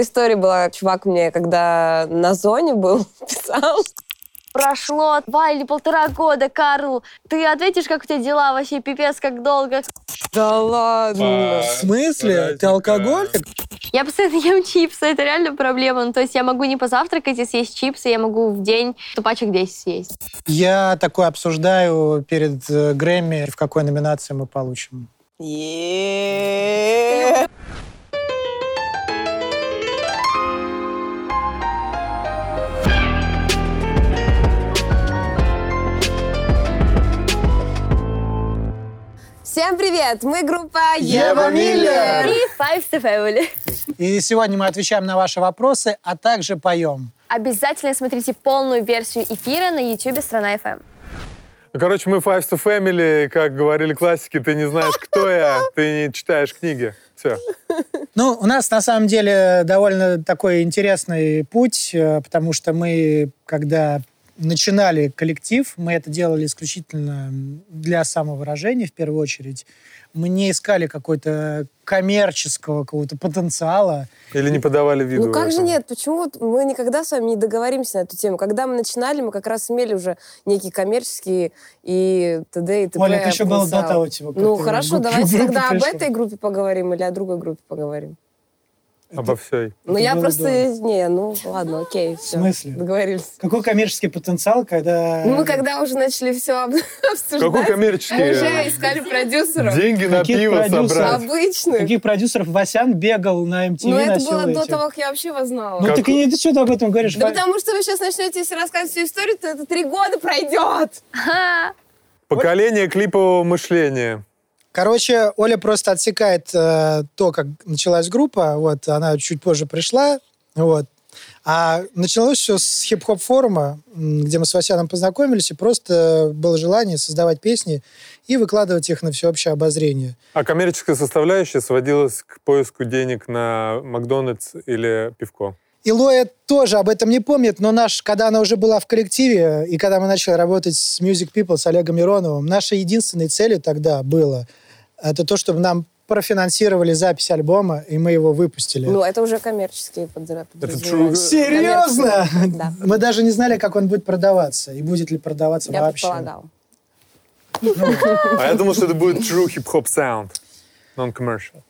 История была, чувак мне, когда на зоне был, писал, Прошло два или полтора года, Карл. Ты ответишь, как у тебя дела? Вообще пипец, как долго. да ладно. В смысле? Ты алкоголик? Я постоянно ем чипсы, это реально проблема. Ну, то есть я могу не позавтракать и съесть чипсы, я могу в день тупачек 10 съесть. Я такое обсуждаю перед э, Грэмми, в какой номинации мы получим. Е-е-е. Всем привет! Мы группа Ева Миллер. И Five to Family. И сегодня мы отвечаем на ваши вопросы, а также поем. Обязательно смотрите полную версию эфира на YouTube «Страна FM». Короче, мы Five to Family, как говорили классики, ты не знаешь, кто я, ты не читаешь книги. Все. Ну, у нас на самом деле довольно такой интересный путь, э, потому что мы, когда начинали коллектив, мы это делали исключительно для самовыражения в первую очередь. Мы не искали какой-то коммерческого какого-то потенциала. Или не подавали виду. Ну как же нет? Почему вот мы никогда с вами не договоримся на эту тему? Когда мы начинали, мы как раз имели уже некие коммерческие и т.д. и т.п. Оля, это еще было до того, типа, как Ну хорошо, давайте тогда об этой группе поговорим или о другой группе поговорим. Обо всей. Ну я было просто... здорово. Не, ну ладно, окей, все. смысле? Договорились. Какой коммерческий потенциал, когда... Ну мы когда уже начали все обсуждать, Какой мы коммерческий? уже искали продюсеров. Деньги на Каких пиво продюсеров? собрать. Обычных. Каких продюсеров Васян бегал на MTV, Но это было до эти? того, как я вообще вас знала. Ну Как- так и не- ты что ты об этом говоришь? Да Ва- потому что вы сейчас начнете, если рассказывать всю историю, то это три года пройдет. Поколение клипового мышления. Короче, Оля просто отсекает э, то, как началась группа. Вот, она чуть позже пришла. Вот. А началось все с хип-хоп форума, где мы с Васяном познакомились, и просто было желание создавать песни и выкладывать их на всеобщее обозрение. А коммерческая составляющая сводилась к поиску денег на Макдональдс или пивко. И Лоя тоже об этом не помнит, но наш, когда она уже была в коллективе, и когда мы начали работать с Music People, с Олегом Мироновым, нашей единственной целью тогда было, это то, чтобы нам профинансировали запись альбома, и мы его выпустили. Ну, это уже коммерческие true. Серьезно? Да. Мы даже не знали, как он будет продаваться, и будет ли продаваться Я вообще. предполагал. А я думал, что это будет true hip-hop sound. Non-commercial.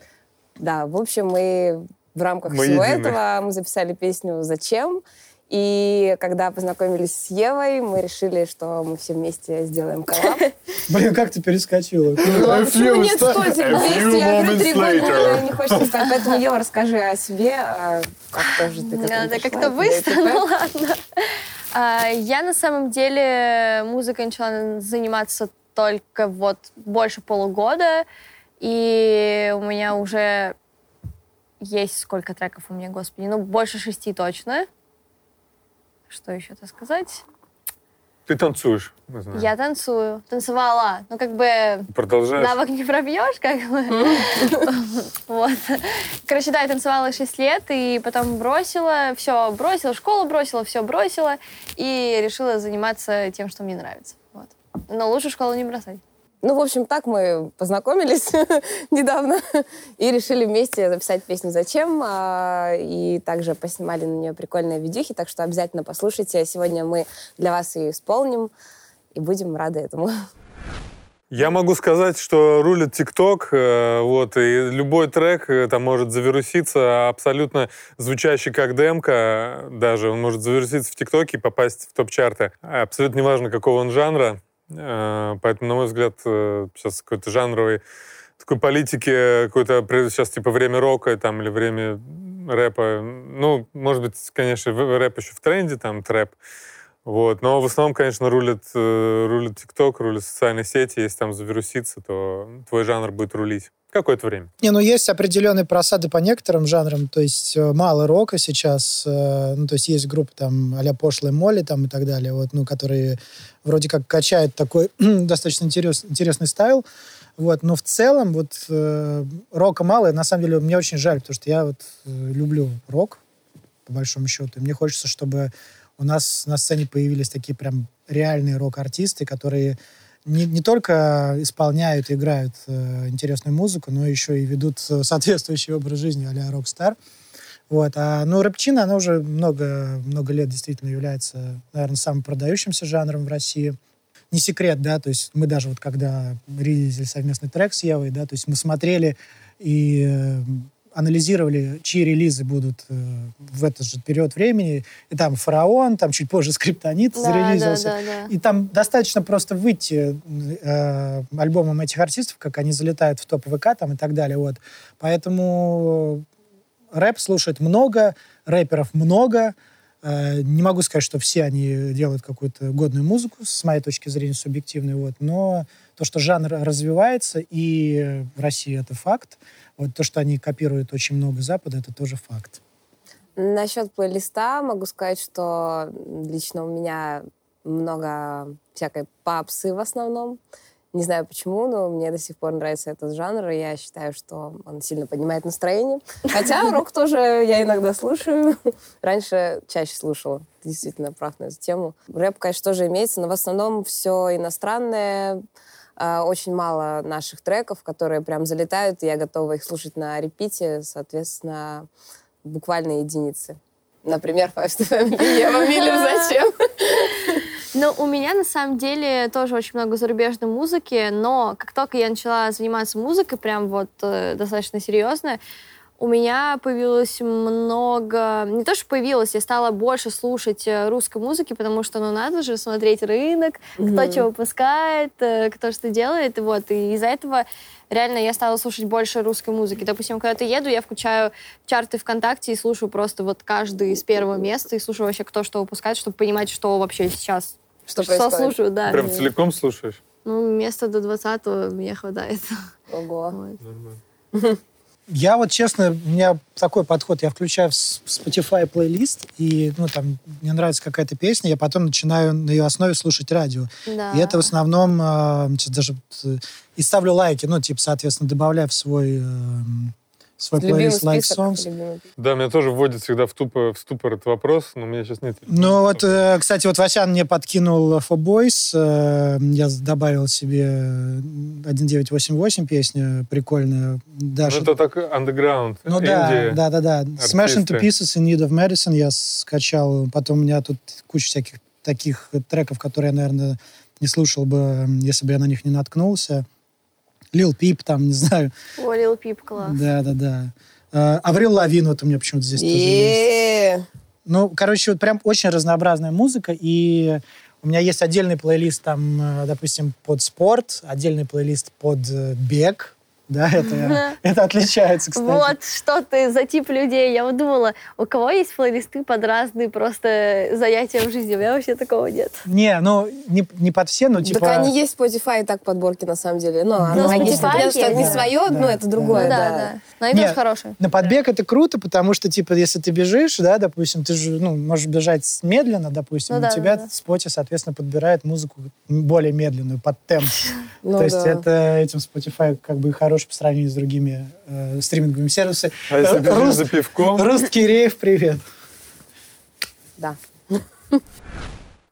Да, в общем, мы в рамках Мы всего едины. этого мы записали песню «Зачем?». И когда познакомились с Евой, мы решили, что мы все вместе сделаем коллаб. Блин, как ты перескочила? Ну, а почему нет a вместе? Я говорю, три года не хочется сказать. Поэтому, Ева, расскажи о себе, а как тоже ты Надо как-то быстро, т.п. ну ладно. А, Я на самом деле музыкой начала заниматься только вот больше полугода, и у меня уже есть сколько треков у меня, господи, ну больше шести точно. Что еще-то сказать? Ты танцуешь, мы знаем. Я танцую, танцевала, ну как бы Продолжаешь. навык не пробьешь, как бы. Вот. Короче, да, я танцевала 6 лет, и потом бросила, все, бросила, школу бросила, все бросила, и решила заниматься тем, что мне нравится. Вот. Но лучше школу не бросать. Ну, в общем, так мы познакомились недавно и решили вместе записать песню «Зачем?». а, И также поснимали на нее прикольные видюхи, так что обязательно послушайте. Сегодня мы для вас ее исполним и будем рады этому. Я могу сказать, что рулит ТикТок, э, вот, и любой трек э, там может завируситься, абсолютно звучащий как демка, даже он может завируситься в ТикТоке и попасть в топ-чарты. Абсолютно неважно, какого он жанра, поэтому, на мой взгляд, э, сейчас какой-то жанровый такой политики, какой-то при- сейчас типа время рока там или время рэпа. Ну, может быть, конечно, рэп еще в тренде, там трэп. Вот. Но в основном, конечно, рулит, э, рулит ТикТок, рулит социальные сети. Если там завируситься, то твой жанр будет рулить. Какое-то время. Не, ну есть определенные просады по некоторым жанрам, то есть э, мало рока сейчас, э, ну то есть есть группы там а-ля Пошлая Молли там и так далее, вот, ну которые вроде как качают такой достаточно интерес, интересный стайл, вот, но в целом вот э, рока мало, и на самом деле мне очень жаль, потому что я вот люблю рок, по большому счету, и мне хочется, чтобы у нас на сцене появились такие прям реальные рок-артисты, которые не, не только исполняют и играют э, интересную музыку, но еще и ведут э, соответствующий образ жизни а-ля рок-стар. Вот. А, ну, рэпчина, она уже много, много лет действительно является, наверное, самым продающимся жанром в России. Не секрет, да, то есть мы даже вот когда релизили совместный трек с Евой, да, то есть мы смотрели и э, анализировали, чьи релизы будут э, в этот же период времени. И там «Фараон», там чуть позже «Скриптонит» Да, зарелизился. да, да, да. И там достаточно просто выйти э, альбомом этих артистов, как они залетают в топ ВК там и так далее. Вот. Поэтому рэп слушает много, рэперов много. Э, не могу сказать, что все они делают какую-то годную музыку, с моей точки зрения, субъективной. Вот. Но то, что жанр развивается, и в России это факт. Вот то, что они копируют очень много Запада, это тоже факт. Насчет плейлиста могу сказать, что лично у меня много всякой папсы в основном. Не знаю почему, но мне до сих пор нравится этот жанр, и я считаю, что он сильно поднимает настроение. Хотя рок тоже я иногда слушаю. Раньше чаще слушала. Ты действительно прав на эту тему. Рэп, конечно, тоже имеется, но в основном все иностранное. А, Очень мало наших треков, которые прям залетают, и я готова их слушать на репите, соответственно, буквально единицы. Например, Five Family, Ева Миллер, зачем? Ну, у меня на самом деле тоже очень много зарубежной музыки, но как только я начала заниматься музыкой, прям вот э, достаточно серьезно, у меня появилось много... Не то, что появилось, я стала больше слушать э, русской музыки, потому что, ну, надо же смотреть рынок, кто Мгм. что выпускает, э, кто что делает, вот. И из-за этого реально я стала слушать больше русской музыки. Допустим, когда я еду, я включаю чарты ВКонтакте и слушаю просто вот каждый с первого места, и слушаю вообще, кто что выпускает, чтобы понимать, что вообще сейчас Что что происходит? слушаю, да. Прям целиком слушаешь? Ну, места до 20 мне хватает. Ого. Вот. Нормально. Я вот, честно, у меня такой подход. Я включаю в Spotify плейлист, и, ну, там, мне нравится какая-то песня, я потом начинаю на ее основе слушать радио. Да. И это в основном, э, значит, даже э, и ставлю лайки, ну, типа, соответственно, добавляю в свой, э, свой Любимый плейлист Like. Songs. любимый. Да, меня тоже вводит всегда в, тупо, в ступор этот вопрос, но у меня сейчас нет. Ну вот, э, кстати, вот Васян мне подкинул For Boys, э, я добавил себе 1988 песню, прикольная. Ну, Даша, это так андеграунд, Ну да, да, да, да. Smash into. Pieces in Need of Medicine я скачал. Потом у меня тут куча всяких таких треков, которые я, наверное, не слушал бы, если бы я на них не наткнулся. Лил Пип там, не знаю. О, Lil Peep, класс. Да, да, да. Э, Аврил Лавин вот у меня почему-то здесь тоже есть. Ну, короче, вот прям очень разнообразная музыка, и у меня есть отдельный плейлист там, э, допустим, под спорт, отдельный плейлист под э, бег, да, это, это отличается, кстати. Вот что ты за тип людей. Я вот думала, у кого есть плейлисты под разные просто занятия в жизни? У меня вообще такого нет. Не, ну, не, не под все, но типа... Так они есть в Spotify и так подборки на самом деле. Ну, Ну, Spotify конечно, понятно, что это не свое, да, но это да, другое, ну да, да. да. Найдешь Нет. хороший. На подбег это круто, потому что, типа, если ты бежишь, да, допустим, ты же, ну, можешь бежать медленно, допустим, Ну у да, тебя да, да. Spotify, соответственно, подбирает музыку более медленную, под темп. Ну То есть это этим Spotify как бы хорош по сравнению с другими э, стриминговыми сервисами. А если Э, бежишь Руст- за пивком? Руст Киреев, привет. Да.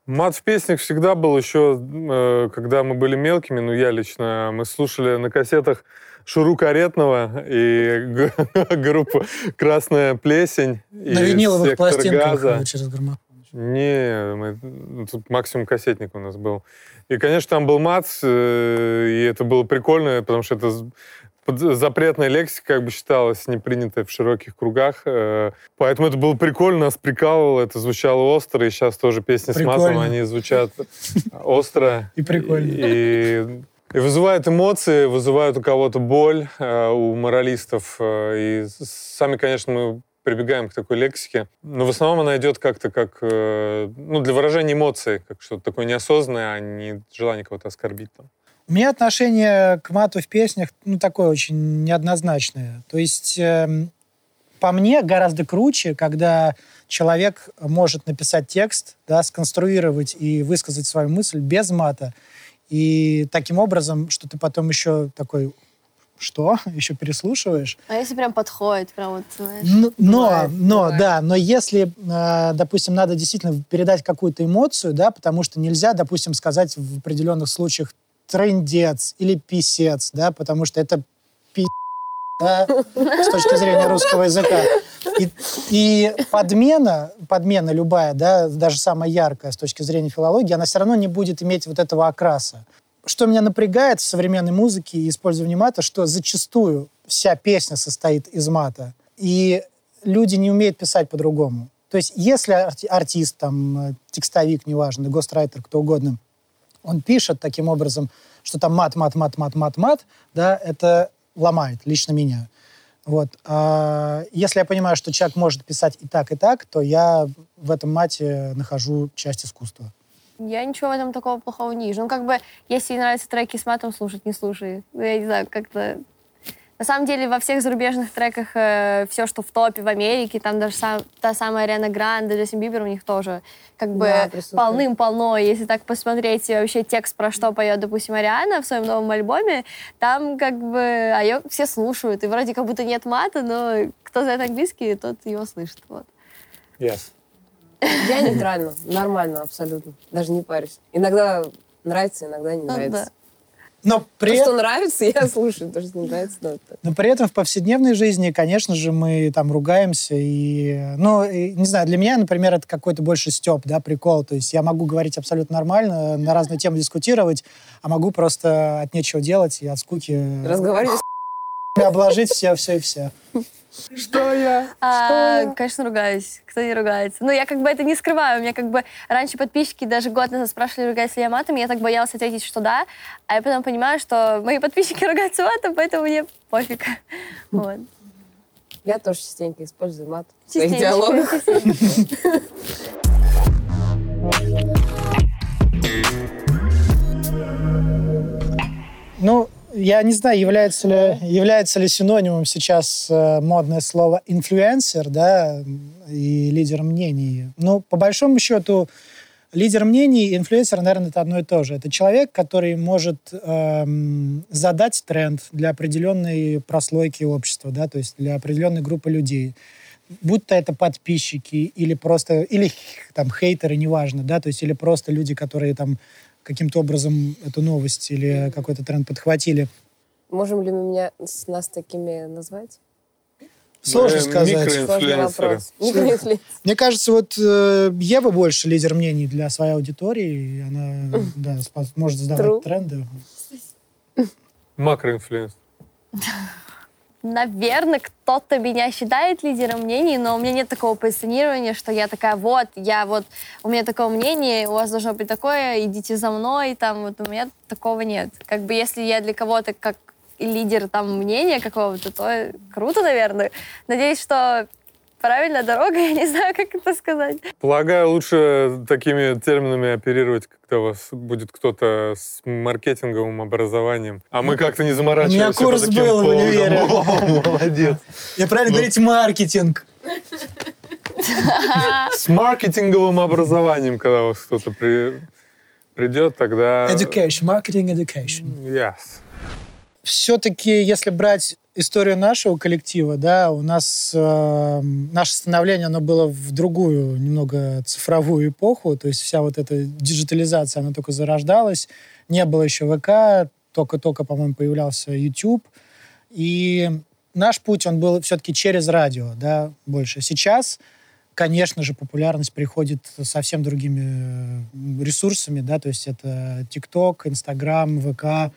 Мат в песнях всегда был еще, э, когда мы были мелкими, ну я лично, мы слушали на кассетах Шуру Каретного и группу «Красная плесень». На виниловых «Сектор пластинках газа». э, через граммофон. Не, мы- ну, тут максимум кассетник у нас был. И, конечно, там был мат, э, и это было прикольно, потому что это запретная лексика, как бы считалась, не принятая в широких кругах. э, Поэтому это было прикольно, нас прикалывало, это звучало остро, и сейчас тоже песни с матом, Прикольно. они звучат остро. И прикольно. И, и вызывают эмоции, вызывают у кого-то боль, э, у моралистов. И сами, конечно, мы прибегаем к такой лексике. Но в основном она идет как-то как, э, ну, для выражения эмоций, как что-то такое неосознанное, а не желание кого-то оскорбить. Там. У меня отношение к мату в песнях, ну, такое очень неоднозначное. То есть, эм, по мне, гораздо круче, когда человек может написать текст, да, сконструировать и высказать свою мысль без мата. И таким образом, что ты потом еще такой, что? Еще переслушиваешь? А если прям подходит, прям вот, знаешь. Но, Бывает, но, бывает. да, но если, э, допустим, надо действительно передать какую-то эмоцию, да, потому что нельзя, допустим, сказать в определенных случаях трендец или писец, да, потому что это пи***, да, с точки зрения русского языка. И, и подмена, подмена любая, да, даже самая яркая с точки зрения филологии, она все равно не будет иметь вот этого окраса. Что меня напрягает в современной музыке и использовании мата, что зачастую вся песня состоит из мата, и люди не умеют писать по-другому. То есть если артист, там, текстовик, неважно, гострайтер, кто угодно, он пишет таким образом, что там мат, мат, мат, мат, мат, мат, да, это ломает лично меня. Вот. А если я понимаю, что человек может писать и так, и так, то я в этом мате нахожу часть искусства. Я ничего в этом такого плохого не вижу. Ну, как бы, если нравятся треки с матом слушать, не слушай. Ну, я не знаю, как-то на самом деле во всех зарубежных треках э, все, что в топе в Америке, там даже сам, та самая Ариана Гранде, Джастин Бибер, у них тоже как бы да, полным-полно. Если так посмотреть вообще текст, про что поет, допустим, Ариана в своем новом альбоме, там как бы а ее все слушают. И вроде как будто нет мата, но кто знает английский, тот его слышит. Вот. Yes. Я нейтрально, нормально абсолютно. Даже не парюсь. Иногда нравится, иногда не ну нравится. Но при... То, что нравится, я слушаю. То, что не нравится, но... Но при этом в повседневной жизни, конечно же, мы там ругаемся. И, ну, и, не знаю, для меня, например, это какой-то больше степ, да, прикол. То есть я могу говорить абсолютно нормально, на разные темы дискутировать, а могу просто от нечего делать и от скуки... Разговаривать обложить все, все и все. Что я? А, Что я? Конечно, ругаюсь. Кто не ругается? Ну, я как бы это не скрываю. У меня как бы раньше подписчики даже год назад спрашивали, ругаюсь ли я матом. Я так боялась ответить, что да. А я потом понимаю, что мои подписчики ругаются матом, поэтому мне пофиг. Вот. Я тоже частенько использую мат в своих диалогах. Ну, я не знаю, является ли, является ли синонимом сейчас э, модное слово инфлюенсер, да, и лидер мнений. Ну, по большому счету, лидер мнений и инфлюенсер, наверное, это одно и то же. Это человек, который может эм, задать тренд для определенной прослойки общества, да, то есть для определенной группы людей будь то это подписчики или просто, или там хейтеры, неважно, да, то есть или просто люди, которые там каким-то образом эту новость или какой-то тренд подхватили. Можем ли мы меня, с нас такими назвать? Сложно сказать. Сложный вопрос. Мне кажется, вот э, Ева больше лидер мнений для своей аудитории. Она да, может задавать True. тренды. Макроинфлюенс. Наверное, кто-то меня считает лидером мнений, но у меня нет такого позиционирования, что я такая, вот, я вот, у меня такое мнение, у вас должно быть такое, идите за мной, там, вот у меня такого нет. Как бы если я для кого-то как лидер там мнения какого-то, то круто, наверное. Надеюсь, что правильная дорога, я не знаю, как это сказать. Полагаю, лучше такими терминами оперировать, когда у вас будет кто-то с маркетинговым образованием. А мы как-то не заморачиваемся. У меня курс был в универе. Молодец. Я правильно говорить маркетинг. С маркетинговым образованием, когда у вас кто-то придет, тогда... Education, marketing education. Yes. Все-таки, если брать историю нашего коллектива, да, у нас э, наше становление, оно было в другую, немного цифровую эпоху, то есть вся вот эта диджитализация, она только зарождалась, не было еще ВК, только-только, по-моему, появлялся YouTube, и наш путь, он был все-таки через радио, да, больше. Сейчас, конечно же, популярность приходит совсем другими э, ресурсами, да, то есть это TikTok, Instagram, ВК,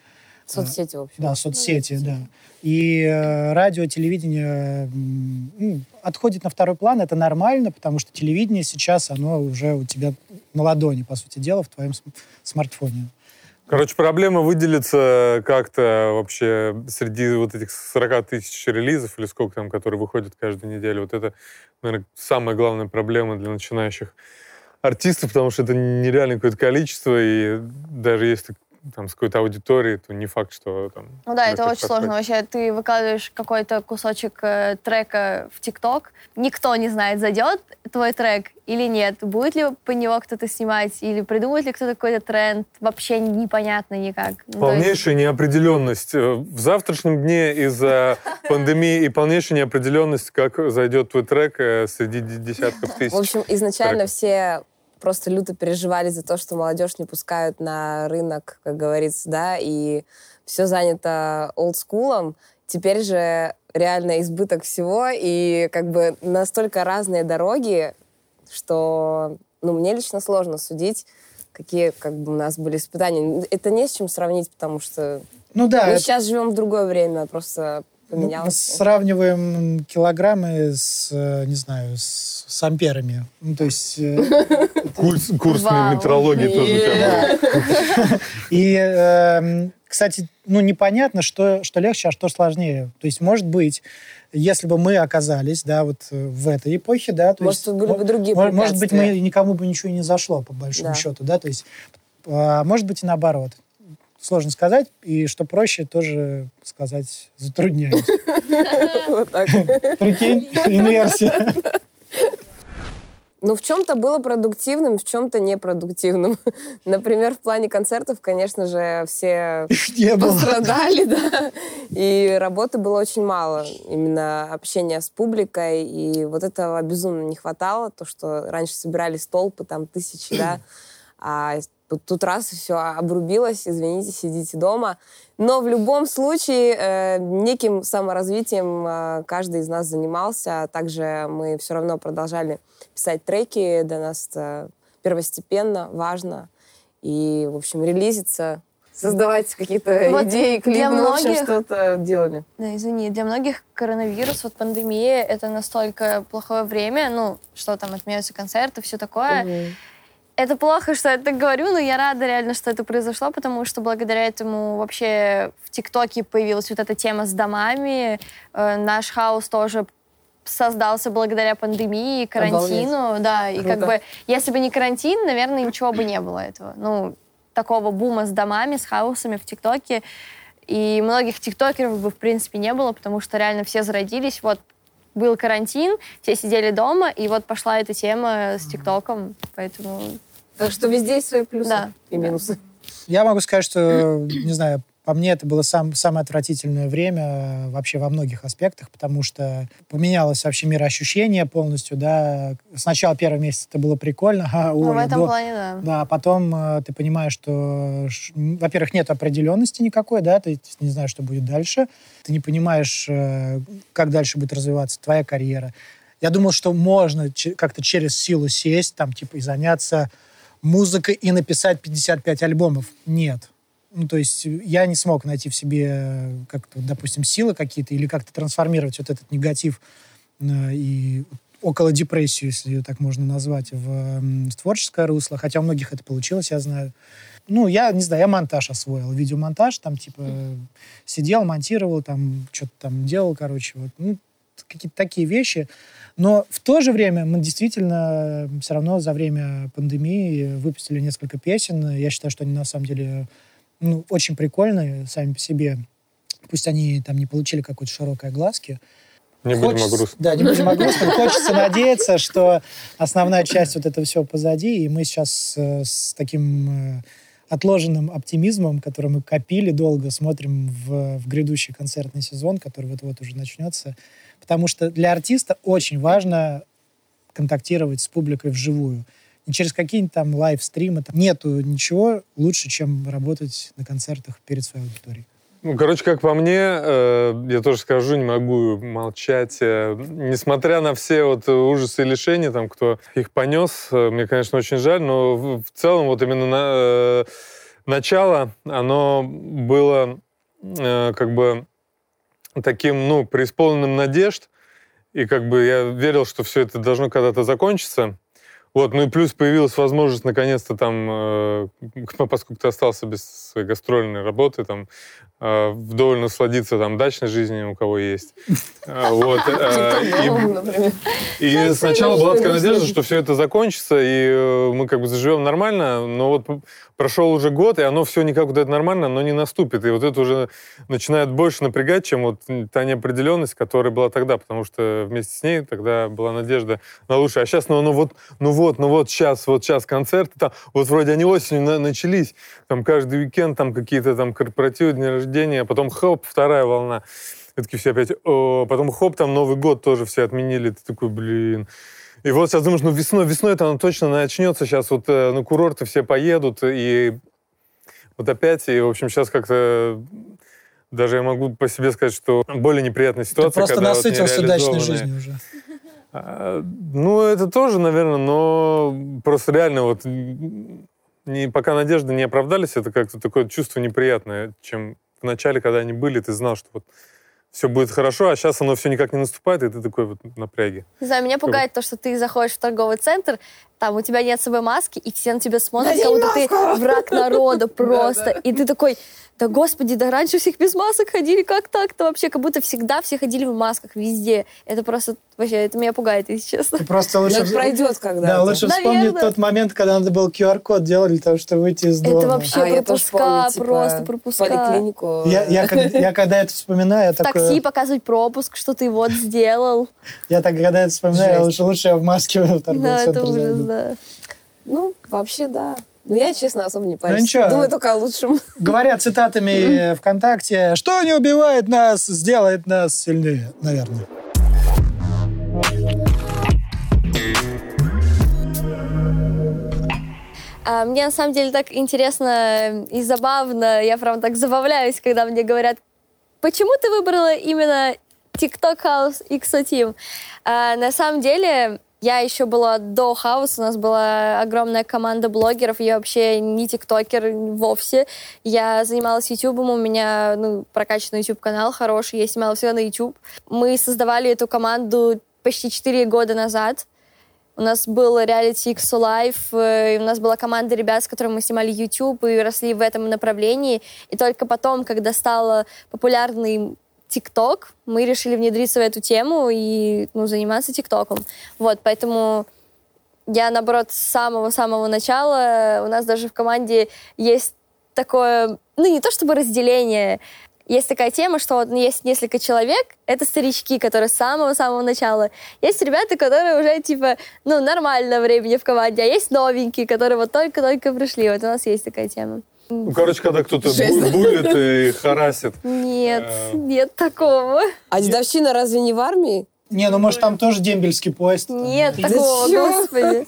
Соцсети, в общем. Да, соцсети, да. И э, радио, телевидение отходит на второй план. Это нормально, потому что телевидение сейчас, оно уже у тебя на ладони, по сути дела, в твоем смартфоне. Короче, проблема выделиться как-то вообще среди вот этих 40 тысяч релизов или сколько там, которые выходят каждую неделю. Вот это, наверное, самая главная проблема для начинающих артистов, потому что это нереальное какое-то количество, и даже если там, с какой-то аудиторией, то не факт, что там... Ну да, это очень сложно. Вообще, ты выкладываешь какой-то кусочек э, трека в ТикТок, никто не знает, зайдет твой трек или нет, будет ли по него кто-то снимать, или придумает ли кто-то какой-то тренд, вообще непонятно никак. Ну, полнейшая есть... неопределенность. Э, в завтрашнем дне из-за пандемии и полнейшая неопределенность, как зайдет твой трек э, среди десятков тысяч. В общем, изначально все просто люто переживали за то, что молодежь не пускают на рынок, как говорится, да, и все занято олдскулом. Теперь же реально избыток всего, и как бы настолько разные дороги, что ну, мне лично сложно судить, какие как бы у нас были испытания. Это не с чем сравнить, потому что Ну да, мы это- сейчас живем в другое время, просто ну, мы поменялось. сравниваем килограммы с, э, не знаю, с, с амперами. Ну, то есть... э, Курс, курс метрологии тоже. И, эм, кстати, ну, непонятно, что, что легче, а что сложнее. То есть, может быть, если бы мы оказались, да, вот э, в этой эпохе, да, то Может, есть... бы другие мо- Может быть, мы, никому бы ничего и не зашло, по большому Да. счету, да, то есть... а, может быть, и наоборот. Сложно сказать, и что проще, тоже сказать затрудняюсь. Вот так. Прикинь, инверсия. Ну, в чем-то было продуктивным, в чем-то непродуктивным. Например, в плане концертов, конечно же, все Не было. пострадали, да. И работы было очень мало. Именно общения с публикой. И вот этого безумно не хватало. То, что раньше собирались толпы, там, тысячи, да. А тут- тут раз и все обрубилось, извините, сидите дома. Но в любом случае э, неким саморазвитием э, каждый из нас занимался. Также мы все равно продолжали писать треки. Для нас это первостепенно, важно. И, в общем, релизиться, создавать какие-то Вот идеи, клипы, ну, в общем, многих- что-то делали. Да, извини, для многих коронавирус, вот пандемия, это настолько плохое время, ну, что там отменяются концерты, все такое. Мгм. Это плохо, что я так говорю, но я рада реально, что это произошло, потому что благодаря этому вообще в ТикТоке появилась вот эта тема с домами. Э, наш хаос тоже создался благодаря пандемии, карантину, да, и Круто. как бы, если бы не карантин, наверное, ничего бы не было этого. Ну, такого бума с домами, с хаосами в ТикТоке. И многих тиктокеров бы, в принципе, не было, потому что реально все зародились. Вот был карантин, все сидели дома, и вот пошла эта тема с ТикТоком, поэтому... Так что везде есть свои плюсы Да, и минусы. Я могу сказать, что, не знаю, по мне это было сам, самое отвратительное время э, вообще во многих аспектах, потому что поменялось вообще мироощущение полностью, да. Сначала первый месяц это было прикольно, ага, Ну, в этом до- плане, да. Да, а потом э, ты понимаешь, что, во-первых, нет определенности никакой, да, ты не знаешь, что будет дальше, ты не понимаешь, э, как дальше будет развиваться твоя карьера. Я думал, что можно как-то через силу сесть, там, типа, и заняться музыкой и написать 55 альбомов. Нет. Ну, то есть я не смог найти в себе э, как-то, допустим, силы какие-то или как-то трансформировать вот этот негатив э, и около депрессию, если ее так можно назвать, в, в творческое русло. Хотя у многих это получилось, я знаю. Ну, я, не знаю, я монтаж освоил, видеомонтаж, там, типа, сидел, монтировал, там, что-то там делал, короче, вот. Ну, какие-то такие вещи. Но в то же время мы действительно все равно за время пандемии выпустили несколько песен. Я считаю, что они на самом деле ну, очень прикольные сами по себе. Пусть они там не получили какой-то широкой огласки. Не будем о Хочется- грустном. Да, не будем о грустном. Хочется надеяться, что основная часть вот этого всего позади, и мы сейчас э, с таким э, отложенным оптимизмом, который мы копили долго, смотрим в, в грядущий концертный сезон, который вот-вот уже начнется. Потому что для артиста очень важно контактировать с публикой вживую. Не через какие-нибудь там лайв-стримы. Нету ничего лучше, чем работать на концертах перед своей аудиторией. Ну, короче, как по мне, э, я тоже скажу, не могу молчать. Э, несмотря на все вот ужасы и лишения, там, кто их понес, э, мне, конечно, очень жаль, но в, в целом вот именно на, э, начало, оно было э, как бы таким, ну, преисполненным надежд, и как бы я верил, что все это должно когда-то закончиться. Вот, ну и плюс появилась возможность наконец-то там, э, ну, поскольку ты остался без гастрольной работы, там, э, вдоволь насладиться там дачной жизнью, у кого есть. Э, Вот. э, и- сначала была такая надежда, что все это закончится, и э, мы как бы заживем нормально, но вот прошел уже год, и оно все никак вот это нормально, но не наступит. И вот это уже начинает больше напрягать, чем вот та неопределенность, которая была тогда, потому что вместе с ней тогда была надежда на лучшее. А сейчас, ну, ну вот, ну вот, ну вот сейчас, вот сейчас концерты, там, вот вроде они осенью на- начались, там каждый уикенд там какие-то там корпоративы, дни рождения, а потом хоп, вторая волна. И такие все опять, о, потом хоп, там Новый год тоже все отменили. Ты такой, блин. И вот сейчас думаешь, ну весной, весной это оно точно начнется. Сейчас вот э, на курорты все поедут, и вот опять, и, в общем, сейчас как-то даже я могу по себе сказать, что более неприятная Ты ситуация, просто когда вот насытился удачной нереализованные- жизнью уже. Ну, это тоже, наверное, но просто реально вот не, пока надежды не оправдались, это как-то такое чувство неприятное, чем в начале, когда они были, ты знал, что вот все будет хорошо, а сейчас оно все никак не наступает, и ты такой вот в напряге. Не знаю, меня пугает то, что ты заходишь в торговый центр, там у тебя нет с собой маски, и все на тебя смотрят, как будто ты враг народа просто. И ты такой, да господи, да раньше всех без масок ходили, как так-то вообще? Как будто всегда все ходили в масках везде. Это просто, вообще, это меня пугает, если честно. Ты просто лучше... это пройдет когда-то. Да, лучше вспомнить Наверное. тот момент, когда надо был QR-код делать для того, чтобы выйти из дома. Это вообще А, пропуска, помню, типа, просто пропуска. поликлинику. Я, я, когда это вспоминаю, я такой... такси показывать пропуск, что ты вот сделал. Я так, когда это вспоминаю, лучше, лучше я в маске в торговый Да, это центр ужас, зайду. Да. Ну, вообще, да. Но я, честно, особо не парюсь. Ну, ничего. Думаю только о лучшем. Говоря цитатами ВКонтакте, что не убивает нас, сделает нас сильнее, наверное. А, мне на самом деле так интересно и забавно, я прям так забавляюсь, когда мне говорят, почему ты выбрала именно TikTok House XO Team? А, на самом деле, я еще была до House, у нас была огромная команда блогеров, я вообще не тиктокер вовсе. Я занималась YouTube, у меня ну, прокачанный YouTube-канал хороший, я снимала все на YouTube. Мы создавали эту команду почти 4 года назад. У нас был реалити XO Life, э, и у нас была команда ребят, с которыми мы снимали YouTube и росли в этом направлении. И только потом, когда стало популярный TikTok, мы решили внедриться в эту тему и ну, заниматься ТикТоком. Вот, поэтому я, наоборот, с самого-самого начала, у нас даже в команде есть такое, ну, не то чтобы разделение, есть такая тема, что вот есть несколько человек, это старички, которые с самого-самого начала. Есть ребята, которые уже, типа, ну, нормально времени в команде, а есть новенькие, которые вот только-только пришли. Вот у нас есть такая тема. Ну, короче, когда кто-то Жесть. бу- булит и харасит. Нет, Э. нет такого. А дедовщина разве не в армии? Не, ну может там тоже дембельский поезд. там. Нет Да такого, чё? господи.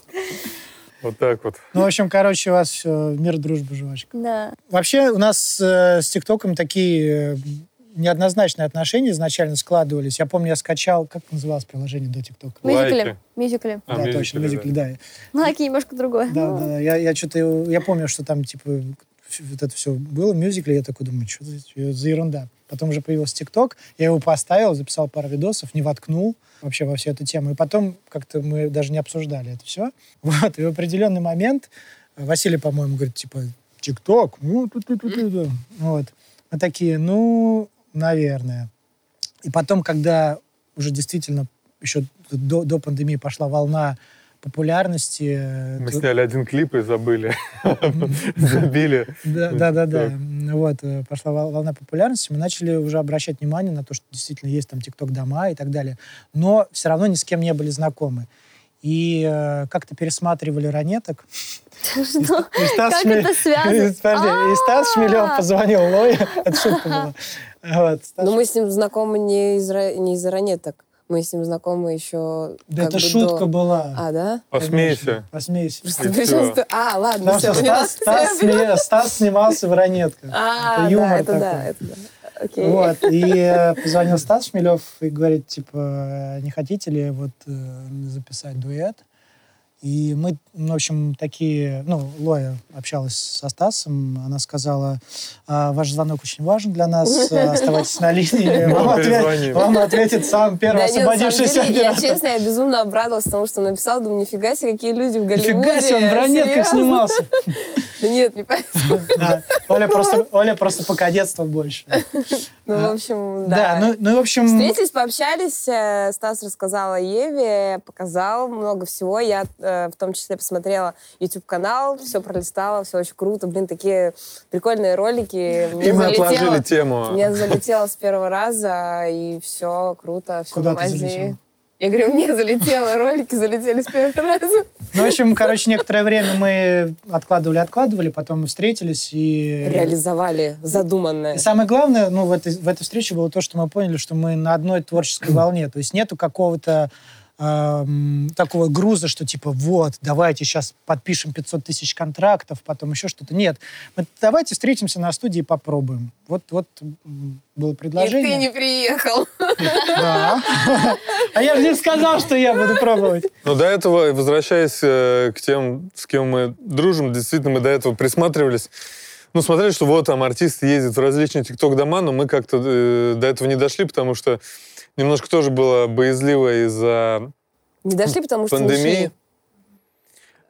Вот так вот. Ну, в общем, короче, у вас все мир, дружба, жвачка. Да. Вообще у нас э, с ТикТоком такие э, неоднозначные отношения изначально складывались. Я помню, я скачал, как называлось приложение до ТикТока? Мюзикли. Лайки. Мюзикли. А, да, мюзикли, точно, да. мюзикли, да. Лайки немножко другое. Да, да, да. Я, я что-то, я помню, что там, типа, вот это все было, мюзикли, я такой думаю, что за, за ерунда. Потом уже появился ТикТок, я его поставил, записал пару видосов, не воткнул вообще во всю эту тему. И потом как-то мы даже не обсуждали это все. Вот, и в определенный момент Василий, по-моему, говорит, типа, ТикТок, ну, ту-ту-ту-ту-ту». вот. Мы такие, ну, наверное. И потом, когда уже действительно еще до, до пандемии пошла волна популярности. э, Мы сняли один клип и забыли. Забили. да, да, да. Вот, э, пошла вол- волна популярности, мы начали уже обращать внимание на то, что действительно есть там ТикТок-дома и так далее. Но все равно ни с кем не были знакомы. И э, как-то пересматривали ранеток. Что? И Стас Как Шмель- это связано? Подожди, и Стас А! Шмелев позвонил Лое. Это шутка была. Вот, Стас Но мы с ним знакомы не из ранеток. Мы с ним знакомы еще... Да это бы шутка до- была. А, да? Посмейся. Посмейся. Просто всё. А, ладно, Потому все, что Стас, Стас, сме- Стас снимался в ранетках. А, Это юмор да, это такой. да, это да. Окей. Вот, и э, позвонил Стас Шмелев и говорит, типа, не хотите ли вот э, записать дуэт? И мы, в общем, такие, ну, Лоя общалась со Стасом, она сказала, «А, ваш звонок очень важен для нас, оставайтесь на линии, вам, ответ- перезвоним». вам ответит сам первый Да нет, освободившийся деле, я оператор». честно, я безумно обрадовалась тому, что написал. Думаю, нифига себе, какие люди в Голливуде. Нифига себе, он в ранетках снимался. Нет, не поэтому. Оля просто, Оля просто покадетствовал больше. Ну, в общем, Да, да. ну, ну, в общем... Встретились, пообщались, э, Стас рассказал о Еве, показал много всего. Я э, в том числе посмотрела YouTube-канал, все пролистала, все очень круто. Блин, такие прикольные ролики. И мы отложили тему. Мне залетело с первого раза, и все круто, все Куда в ты Азии. Я говорю, мне залетело, ролики залетели с первого раза. Ну, в общем, короче, некоторое время мы откладывали, откладывали, потом мы встретились и... Реализовали задуманное. И самое главное, ну, в этой, в этой встрече было то, что мы поняли, что мы на одной творческой волне. То есть нету какого-то эм, такого груза, что типа вот, давайте сейчас подпишем 500 тысяч контрактов, потом еще что-то. Нет, мы, давайте встретимся на студии и попробуем. Вот, вот было предложение. И ты не приехал. Да. А я же не сказал, что я буду пробовать. Но до этого, возвращаясь э, к тем, с кем мы дружим, действительно, мы до этого присматривались. Ну, смотрели, что вот там артисты ездят в различные тикток-дома, но мы как-то э, до этого не дошли, потому что немножко тоже было боязливо из-за Не дошли, потому что не пандемии. шли.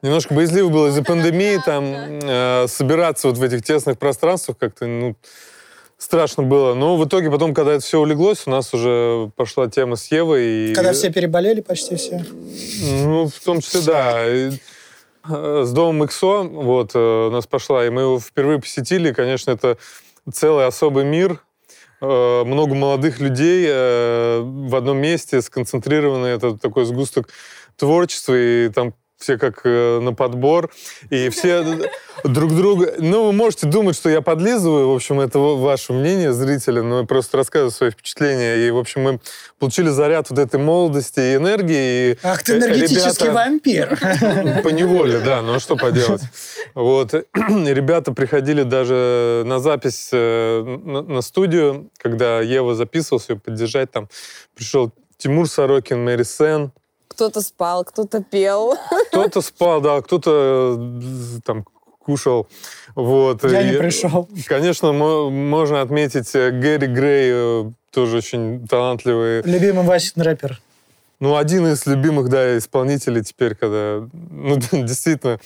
Немножко боязливо было из-за пандемии там э, собираться вот в этих тесных пространствах как-то, ну, страшно было. Но в итоге потом, когда это все улеглось, у нас уже пошла тема с Евой. И, Когда все переболели, почти все. Ну, в том числе, да. И, э, С домом ИКСО вот э, у нас пошла, и мы его впервые посетили. И, Конечно, это целый особый мир. Э, Много молодых людей э, в одном месте сконцентрированы. Это такой сгусток творчества, и там все как э, на подбор, и все друг друга... Ну, вы можете думать, что я подлизываю, в общем, это ва- ваше мнение, зрители, но я просто рассказываю свои впечатления, и, в общем, мы получили заряд вот этой молодости и энергии. И Ах ты энергетический ребята- вампир. по неволе, да, ну а что поделать. Вот. Ребята приходили даже на запись э, на, на студию, когда Ева записывался, ее поддержать. Там пришел Тимур Сорокин, Мэри Сен. Кто-то спал, кто-то пел. Кто-то спал, да, кто-то э, там кушал. Вот. Я не И, пришел. Конечно, мо- можно отметить э, Гэри Грей, э, тоже очень талантливый Любимый Васин рэпер. Ну, один из любимых, да, исполнителей теперь, когда, ну, действительно,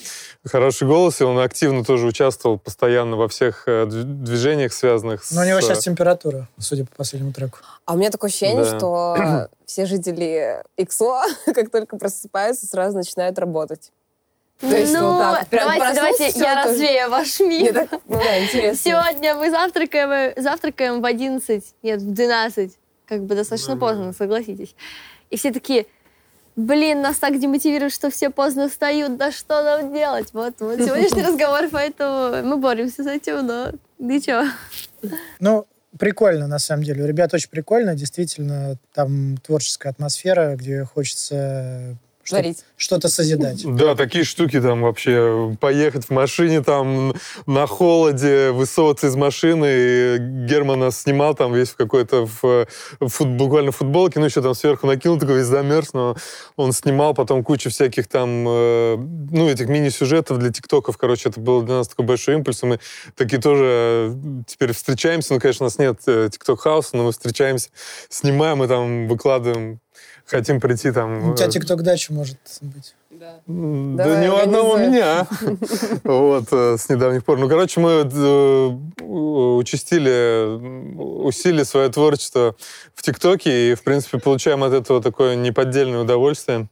хороший голос, и он активно тоже участвовал постоянно во всех э, дв- движениях, связанных с... Но у него э, сейчас температура, судя по последнему треку. А у меня такое ощущение, Да. что все жители ИКСО, как только просыпаются, сразу начинают работать. То есть ну, вот так, прям давайте, давайте, всё, я тоже. развею ваш мир. так, ну да, интересно. Сегодня мы завтракаем, завтракаем в 11, нет, в 12. Как бы достаточно поздно, согласитесь. И все такие, блин, нас так демотивирует, что все поздно встают, да что нам делать? Вот, вот сегодняшний разговор, поэтому мы боремся с этим, но ничего. Ну, прикольно, на самом деле. У ребят очень прикольно. Действительно, там творческая атмосфера, где хочется Творить. что-то созидать. Да, такие штуки там вообще. Поехать в машине там на холоде, высовываться из машины. И Герман нас снимал там весь в какой-то в, в фут- буквально в футболке, ну еще там сверху накинул, такой весь замерз, но он снимал потом кучу всяких там, э, ну, этих мини-сюжетов для тиктоков. Короче, это был для нас такой большой импульс. и Мы такие тоже э, теперь встречаемся. Ну, конечно, у нас нет тикток-хауса, но мы встречаемся, снимаем и там выкладываем. Хотим прийти там... У тебя э, тикток-дача может быть. Да. М, Давай, Да ни у одного меня. Вот, э, с недавних пор. Ну, короче, мы э, участили, усилили свое творчество в ТикТоке и, в принципе, получаем от этого такое неподдельное удовольствие.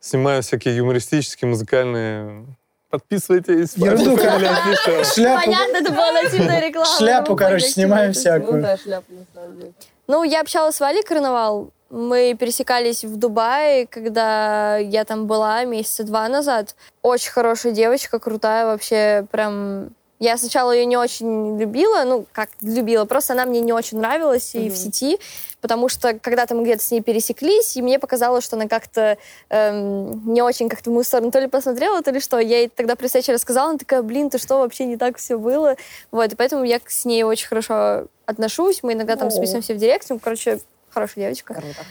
Снимаем всякие юмористические, музыкальные... Подписывайтесь. Ерунду. Шляпу, Понятно, это была нативная реклама. шляпу Ну, короче, снимаем это- Ну всякую. да, шляпа на самом деле. Ну, я общалась с Валей Карнавал. Мы пересекались в Дубае, когда я там была месяца два назад. Очень хорошая девочка, крутая вообще, прям... Я сначала ее не очень любила, ну, как любила, просто она мне не очень нравилась и в сети, потому что когда-то мы где-то с ней пересеклись, и мне показалось, что она как-то эм, не очень как-то в мою сторону то ли посмотрела, то ли что. Я ей тогда при встрече рассказала, она такая, блин, ты что, вообще не так все было. Вот, и поэтому я с ней очень хорошо отношусь, мы иногда там О. списываемся в директ, ну, короче, хорошая девочка. Круто.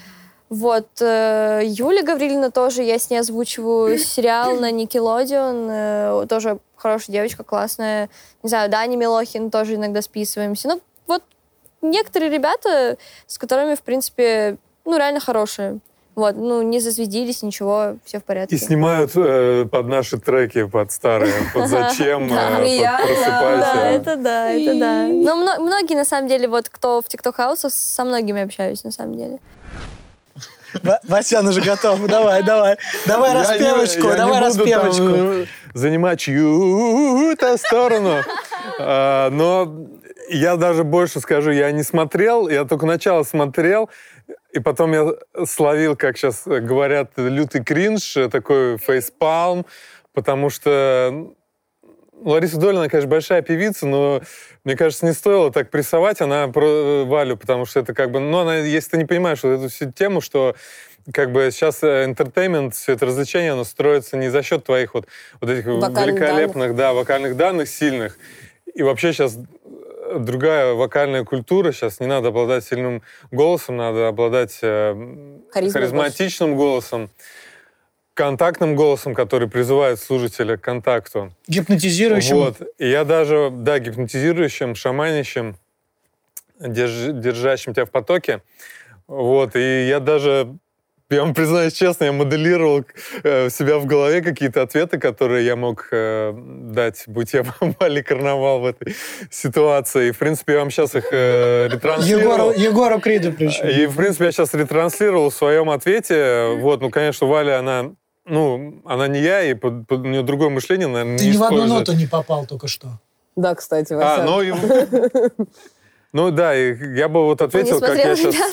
Вот, э, Юля Гаврилина тоже, я с ней озвучиваю сериал на Никелодеон, э, тоже хорошая девочка, классная. Не знаю, Дани Милохин тоже иногда списываемся. Ну, вот некоторые ребята, с которыми, в принципе, ну, реально хорошие. Вот, ну, не зазвездились, ничего, все в порядке. И снимают э, под наши треки, под старые, под «Зачем», э, под приятно. «Просыпайся». Да, это да, это да. Но мно- многие, на самом деле, вот кто в TikTok хаусах, со многими общаюсь, на самом деле. Ва- Васян уже готов. Давай, давай. Давай распевочку, давай распевочку. э, занимать чью-то сторону. А, Но я даже больше скажу, я не смотрел, я только начало смотрел, и потом я словил, как сейчас говорят, лютый кринж, э, такой фейспалм, потому что Лариса Долина, конечно, большая певица, но мне кажется, не стоило так прессовать она про э, Валю, потому что это как бы, ну, она, если ты не понимаешь вот эту всю тему, что как бы сейчас интертеймент, все это развлечение, оно строится не за счет твоих вот, вот этих Вокальных великолепных, данных. да, вокальных данных сильных. И вообще сейчас другая вокальная культура. Сейчас не надо обладать сильным голосом, надо обладать э, харизматичным голосом, контактным голосом, который призывает слушателя к контакту. Гипнотизирующим. Вот. И я даже, да, гипнотизирующим, шаманящим, держ- держащим тебя в потоке. Вот. И я даже, я вам признаюсь честно, я моделировал э, себя в голове какие-то ответы, которые я мог э, дать, будь я Вали Карнавал в этой ситуации. И, в принципе, я вам сейчас их э, ретранслировал. Егору, Егору Криду причем. И, в принципе, я сейчас ретранслировал в своем ответе. Вот, ну, конечно, Валя, она, ну, она не я, и под- под- у нее другое мышление, наверное, Ты не ни в одну ноту не попал только что. Да, кстати, А, Вася. ну, и- ну да, и я бы вот ответил, как я сейчас,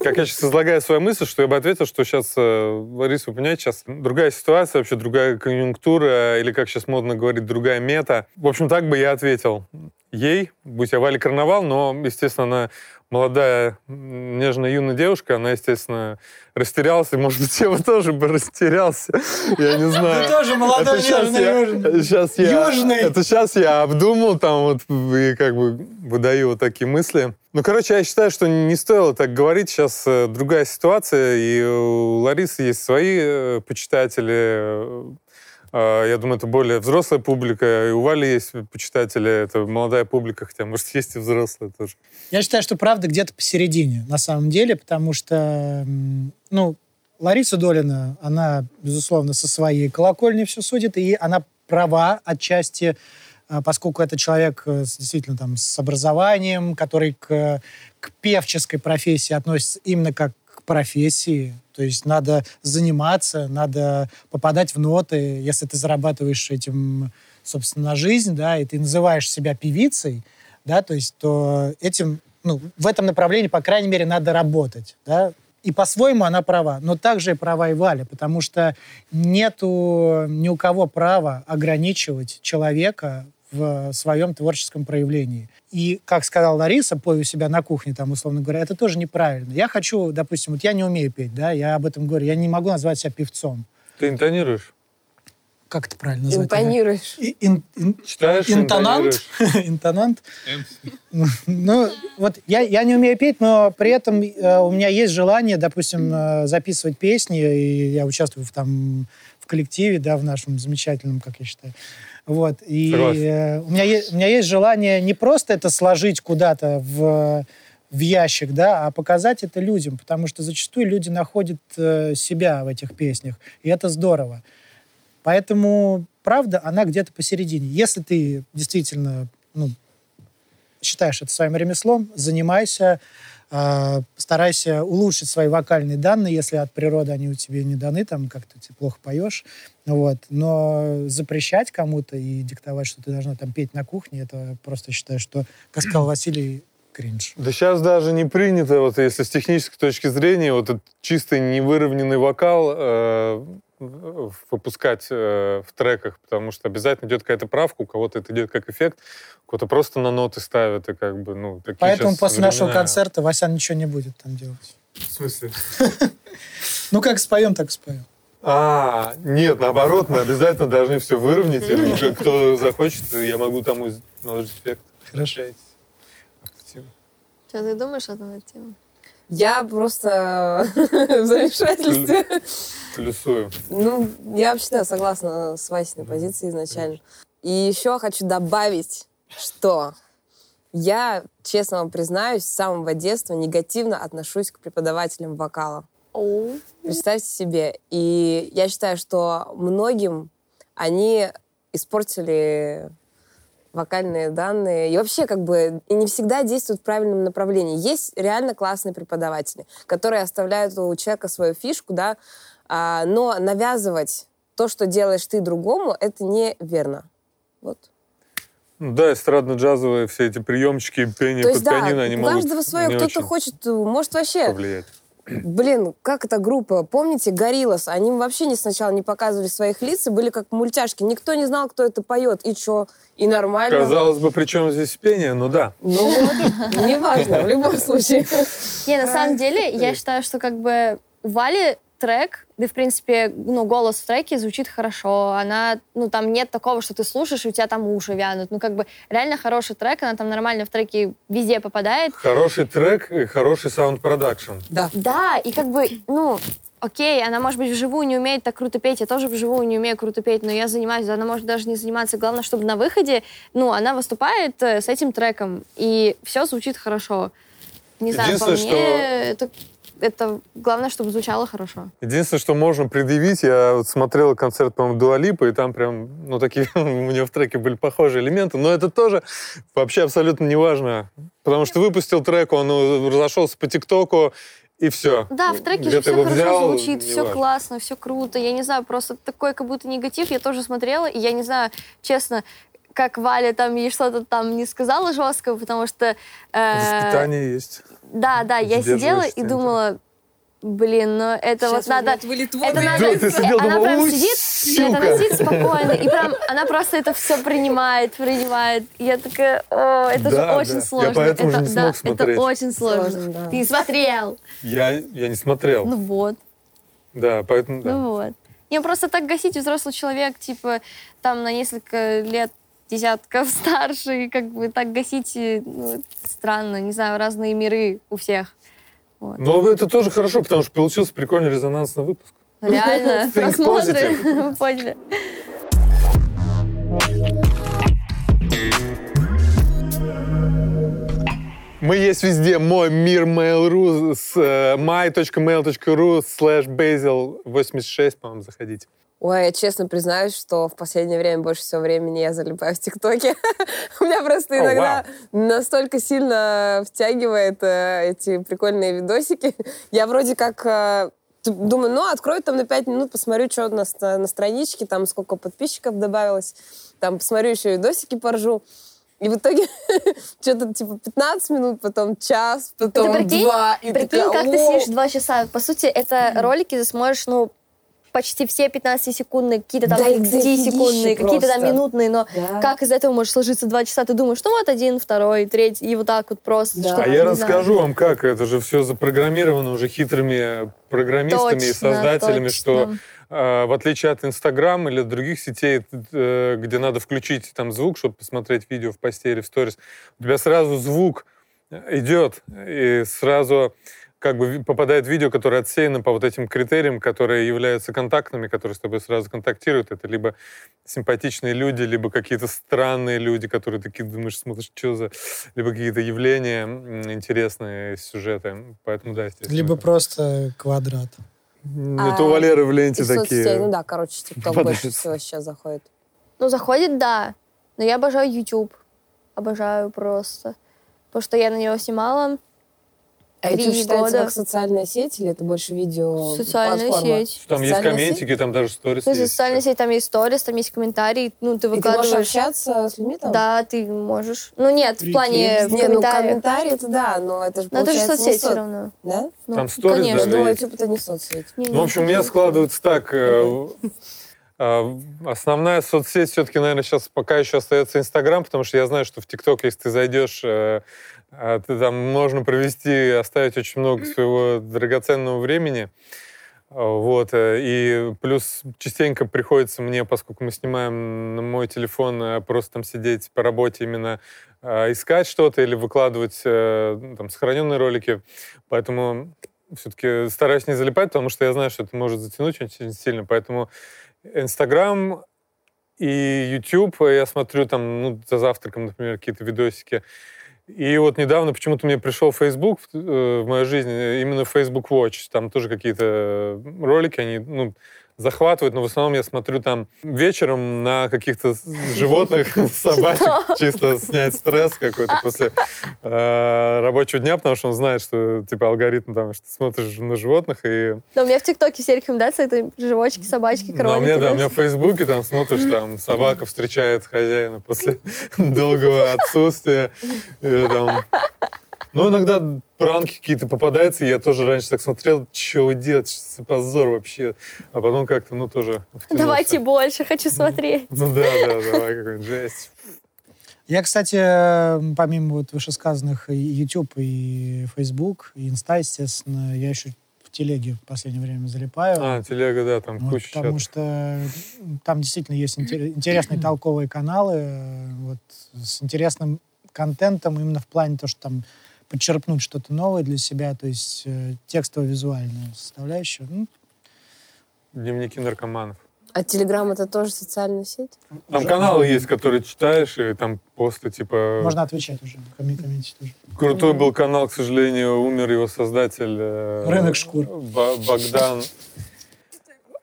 как я сейчас излагаю свою мысль, что я бы ответил, что сейчас, э, Лариса, вы понимаете, сейчас другая ситуация, вообще другая конъюнктура, или как сейчас модно говорить, другая мета. В общем, так бы я ответил ей, будь я Валя Карнавал, но, естественно, она молодая, нежная, юная девушка, она, естественно, растерялась, и, может быть, я бы тоже бы растерялся, я не знаю. Ты тоже молодой, Это нежный, я- южный. Сейчас я, Южный. Это сейчас я обдумал, там вот и как бы выдаю вот такие мысли. Ну, короче, я считаю, что не стоило так говорить. Сейчас э, другая ситуация, и у Ларисы есть свои э, почитатели. Э, я думаю, это более взрослая публика. И у Вали есть почитатели, это молодая публика, хотя, может, есть и взрослая тоже. Я считаю, что правда где-то посередине, на самом деле, потому что, ну, Лариса Долина, она, безусловно, со своей колокольни все судит, и она права отчасти, а, поскольку это человек э, действительно там с образованием, который к, к певческой профессии относится именно как к профессии. То есть надо заниматься, надо попадать в ноты. Если ты зарабатываешь этим, собственно, на жизнь, да, и ты называешь себя певицей, да, то есть то этим, ну, в этом направлении, по крайней мере, надо работать, да, и по-своему она права, но также и права и Валя, потому что нету ни у кого права ограничивать человека в своем творческом проявлении. И, как сказала Лариса, пой у себя на кухне, там, условно говоря, это тоже неправильно. Я хочу, допустим, вот я не умею петь, да, я об этом говорю, я не могу назвать себя певцом. Ты интонируешь? Как это правильно назвать? Импонируешь. И- ин- ин- Читаешь, Интонант? Интонант? Ну, вот я, я не умею петь, но при этом э, у меня есть желание, допустим, э, записывать песни, и я участвую в, там, коллективе, да, в нашем замечательном, как я считаю. Вот. И э, у, меня есть, у меня есть желание не просто это сложить куда-то в, в ящик, да, а показать это людям, потому что зачастую люди находят э, себя в этих песнях, и это здорово. Поэтому правда, она где-то посередине. Если ты действительно ну, считаешь это своим ремеслом, занимайся, старайся улучшить свои вокальные данные, если от природы они у тебя не даны, там как-то ты плохо поешь. Вот. Но запрещать кому-то и диктовать, что ты должна там петь на кухне, это просто считаю, что, как сказал Василий, кринж. Да сейчас даже не принято, вот если с технической точки зрения, вот этот чистый невыровненный вокал э, выпускать э, в треках, потому что обязательно идет какая-то правка, у кого-то это идет как эффект, у кого-то просто на ноты ставят, и как бы, ну, такие Поэтому после нашего времена. концерта Васян ничего не будет там делать. В смысле? Ну, как споем, так споем. А, нет, наоборот, мы обязательно должны все выровнять, уже кто захочет, я могу тому наложить эффект. Хорошо. Что ты думаешь о этом тему? Я просто в замешательстве. Плюсую. Ну, я вообще да, согласна с Васиной позицией изначально. И еще хочу добавить, что я, честно вам признаюсь, с самого детства негативно отношусь к преподавателям вокала. Оу. Представьте себе. И я считаю, что многим они испортили вокальные данные. И вообще, как бы, и не всегда действуют в правильном направлении. Есть реально классные преподаватели, которые оставляют у человека свою фишку, да, а, но навязывать то, что делаешь ты другому, это неверно. Вот. Ну Да, эстрадно-джазовые все эти приемчики, пение под да, пианино, они у могут каждого свое. Кто-то хочет, может, вообще повлиять. Блин, как эта группа? Помните, Гориллас? Они вообще не сначала не показывали своих лиц и были как мультяшки. Никто не знал, кто это поет. И чё? И нормально. Казалось бы, при чем здесь пение? Ну да. Ну неважно, в любом случае. Не, на самом деле, я считаю, что как бы у Вали трек, да, в принципе, ну, голос в треке звучит хорошо, она, ну, там нет такого, что ты слушаешь, и у тебя там уши вянут, ну, как бы, реально хороший трек, она там нормально в треке везде попадает. Хороший трек и хороший саунд-продакшн. Да. Да, и как бы, ну, окей, она, может быть, вживую не умеет так круто петь, я тоже вживую не умею круто петь, но я занимаюсь, она может даже не заниматься. Главное, чтобы на выходе, ну, она выступает э, с этим треком, и все звучит хорошо. Не знаю, по мне это, это главное, чтобы звучало хорошо. Единственное, что можно предъявить, я вот смотрел концерт, по-моему, Дуалипа, и там прям, ну, такие у нее в треке были похожие элементы, но это тоже вообще абсолютно не важно, потому что выпустил трек, он э, разошелся по ТикТоку, и все. Да, в треке Где все хорошо взял, звучит, все неважно. классно, все круто. Я не знаю, просто такой как будто негатив я тоже смотрела, и я не знаю, честно, как Валя там ей что-то там не сказала жесткого, потому что... э, Воспитание есть. Да, да, я сидела и да. думала, блин, ну это вот надо... Это надо... Да, ты сидел, она думал, прям «Ой, сидит, нет, она сука». сидит спокойно, и прям она просто это все принимает, принимает. И я такая, о, это Да, же да. очень Я сложно. поэтому это, не да, смог смотреть. это очень сложно. Сложно, да. Ты не смотрел. Я, я не смотрел. Ну вот. да, поэтому да. Ну вот. Не, просто так гасить взрослый человек, типа, там на несколько лет десятков старше, и как бы так гасить, и, ну, странно, не знаю, разные миры у всех. Вот. Но это тоже хорошо, потому что получился прикольный резонансный выпуск. Реально, просмотры. поняли. Мы есть везде. Мой мир Mail.ru с э, my.mail.ru slash basil 86, по-моему, заходите. Ой, я честно признаюсь, что в последнее время больше всего времени я залипаю в ТикТоке. У меня просто иногда настолько сильно втягивает э, эти прикольные видосики. Я вроде как э, думаю, ну, открою там на 5 минут, посмотрю, что на, на страничке, там сколько подписчиков добавилось, там посмотрю еще видосики, поржу. И в итоге что-то типа 15 минут, потом час, потом Ты прикинь, два. И Прикинь, такая, как ты сидишь два часа. По сути, это ролики ты смотришь, ну, почти все 15-секундные, какие-то там Да их 10-секундные, дофигища какие-то там минутные, но Да. как из этого может сложиться два часа? Ты думаешь, ну вот один, второй, третий, и вот так вот просто. Да. А я не знаю. расскажу вам, как это же все запрограммировано уже хитрыми программистами и Точно, создателями, что точно. э, в отличие от Инстаграм или других сетей, э, где надо включить там звук, чтобы посмотреть видео в посте или в сторис, у тебя сразу звук идет, и сразу как бы попадает видео, которое отсеяно по вот этим критериям, которые являются контактными, которые с тобой сразу контактируют. Это либо симпатичные люди, либо какие-то странные люди, которые такие думаешь, смотришь, что за... Либо какие-то явления интересные, сюжеты. Поэтому, да, естественно. Либо это- просто квадрат. Это у Валеры в ленте Из соцсетей, такие. ну да, короче, ТикТок больше всего сейчас заходит. Ну, заходит, да. Но я обожаю YouTube. Обожаю просто. Потому что я на него снимала. А Три YouTube считается года. как социальная сеть или это больше видео Социальная платформа? сеть. Там есть Социальная комментики, там даже сторис То есть есть. социальная сеть, там есть сторис, там есть комментарии. Ну, ты И ты можешь выкладываешь... общаться с людьми там? Да, ты можешь. Ну, нет, в Прикинь. плане в Не, ну комментарии это да, но это же Но это же соцсеть не все соц- равно. Да? Ну, Там сторис конечно. даже Ну, есть. YouTube это не соцсеть. Не, Ну, в общем, у меня складывается так. Э, Основная соцсеть все-таки, наверное, сейчас пока еще остается Инстаграм, потому что я знаю, что в ТикТок, если ты зайдешь, э, э, ты там можно провести, оставить очень много своего драгоценного времени. Э, Вот. э, И плюс частенько приходится мне, поскольку мы снимаем на мой телефон, э, просто там сидеть по работе именно искать что-то или выкладывать там, сохраненные ролики. Поэтому все-таки стараюсь не залипать, потому что я знаю, что это может затянуть очень сильно. Поэтому Инстаграм и YouTube я смотрю там, ну, за завтраком, например, какие-то видосики. И вот недавно почему-то мне пришел Facebook в, э, в мою жизнь, э, именно Facebook Watch. Там тоже какие-то ролики, они, ну, захватывают, но в основном я смотрю там вечером на каких-то животных, собачек, чисто снять стресс какой-то после э, рабочего дня, потому что он знает, что типа алгоритм там, что смотришь на животных, и Да, у меня в ТикТоке все рекомендации, это животики, собачки, ну, а кролики. у меня, да, да. у меня в Фейсбуке там смотришь, там собака встречает хозяина после долгого отсутствия. И там- Ну, иногда пранки какие-то попадаются, я тоже раньше так смотрел, что вы делаете, что за позор вообще. А потом как-то, ну, тоже втянулся. Давайте больше, хочу смотреть. Ну да, да, давай, какой-нибудь жесть. Я, кстати, помимо вот вышесказанных и YouTube, и Facebook, и Инста, естественно, я еще в телеги в последнее время залипаю. А, телега, да, там Вот, куча потому чатов. что там действительно есть интер- интересные толковые каналы э, вот, с интересным контентом именно в плане того, что там подчерпнуть что-то новое для себя, то есть э, текстово-визуальная составляющая. Ну, Дневники наркоманов. А Телеграм это тоже социальная сеть? Там каналы есть, которые читаешь, и там посты, типа... можно отвечать уже, комментить тоже. Крутой был канал, к сожалению, умер его создатель. э, Рынок шкур. Ба- Богдан.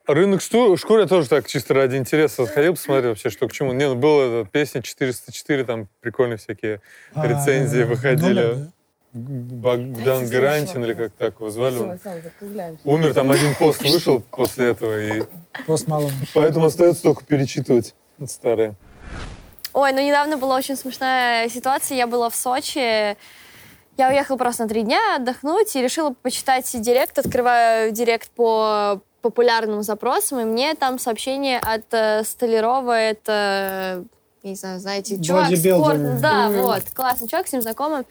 Рынок шту- шкур я тоже так чисто ради интереса сходил, посмотрел вообще, что к чему. Не, ну была эта песня 404, там прикольные всякие А, рецензии выходили. Да, да. Богдан Гарантин, или как так его звали. он. Умер, там один пост вышел после этого, и Пост Малон. поэтому остается только перечитывать старые. Ой, ну недавно была очень смешная ситуация. Я была в Сочи. Я уехала просто на три дня отдохнуть и решила почитать директ. Открываю директ по популярным запросам, и мне там сообщение от э, Столярова. Это, я не знаю, знаете, чувак спорт. Да, Мгм. вот, классный чувак, с ним знакомы.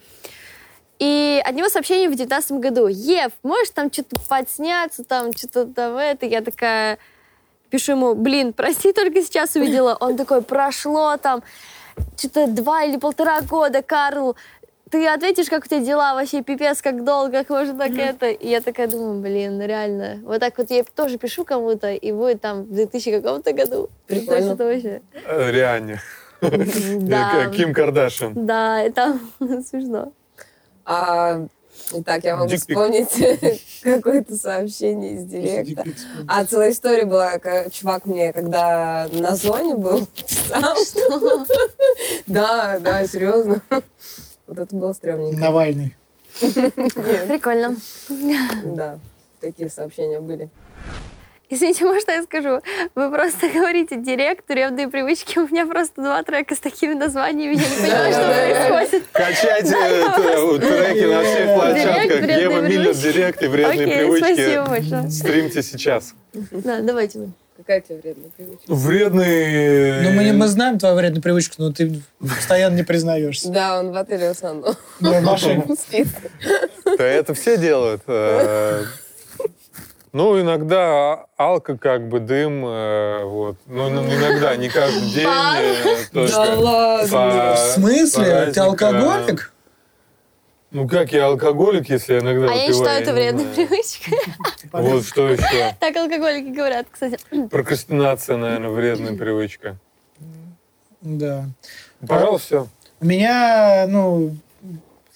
И от него сообщение в 2019 году. Ев, можешь там что-то подсняться, там что-то там это. Я такая пишу ему, блин, прости, только сейчас увидела. Он такой, прошло там что-то два или полтора года, Карл. Ты ответишь, как у тебя дела, вообще пипец, как долго, как можно так это. И я такая думаю, блин, ну реально. Вот так вот я тоже пишу кому-то, и будет там в 2000 каком-то году. Прикольно. Это вообще... Э, Реально. Да, Ким Кардашин. да, это смешно. А, итак, я могу вспомнить какое-то сообщение из директа. А целая история была, как чувак мне, когда на зоне был, писал. Да, да, серьезно. Вот это было стрёмненько. Навальный. Прикольно. Да, такие сообщения были. Извините, можно я скажу? Вы просто говорите директ, вредные привычки. У меня просто два трека с такими названиями. Я не понимаю, что происходит. Качайте э, треки на всех площадках. Ева Миллер, директ и вредные Окей, спасибо привычки. большое. Стримьте сейчас. Да, давайте вы. Какая у тебя вредная привычка? Вредные... Ну, мы, не- мы знаем твою вредную привычку, но ты постоянно не признаешься. Да, он в отеле в основном Да, спит. Да это все делают. Ну, иногда алка как бы дым, э, вот. Ну, ну, иногда, не каждый день. э, Да ладно. В смысле? Ты алкоголик? Ну, как я алкоголик, если я иногда А я выпиваю, считаю это знаю. привычкой. Вот что еще. Так алкоголики говорят, кстати. Прокрастинация, наверное, вредная привычка. Да. Пожалуй, все. У меня, ну,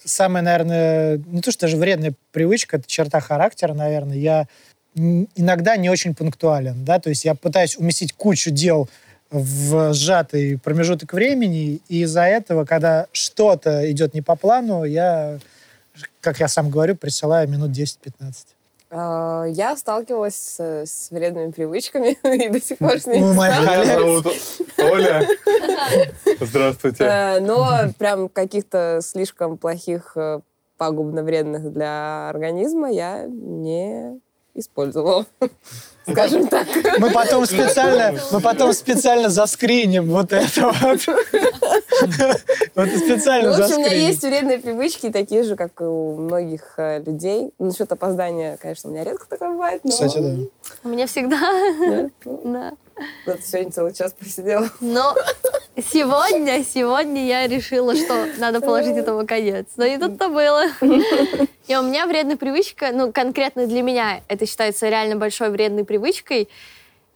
самая, наверное, не то, что даже вредная привычка, это черта характера, наверное. Я иногда не очень пунктуален, да, то есть я пытаюсь уместить кучу дел в сжатый промежуток времени, и из-за этого, когда что-то идет не по плану, я, как я сам говорю, присылаю минут 10-15. А, Я сталкивалась с, с вредными привычками и до сих пор с ними Ну. Меня зовут Оля. Здравствуйте. Э, Но прям каких-то слишком плохих, э, пагубно вредных для организма я не использовала. Скажем так. Мы потом специально, мы потом специально заскриним вот это вот. Вот специально Ну, в общем, у меня есть вредные привычки, такие же, как и у многих э, людей. Насчет опоздания, конечно, у меня редко такое бывает. Но... Кстати, да. У меня всегда. Да, Да. Вот сегодня целый час посидела. Но сегодня, сегодня я решила, что надо положить этому конец. Но не тут-то было. И у меня вредная привычка, ну, конкретно для меня это считается реально большой вредной привычкой.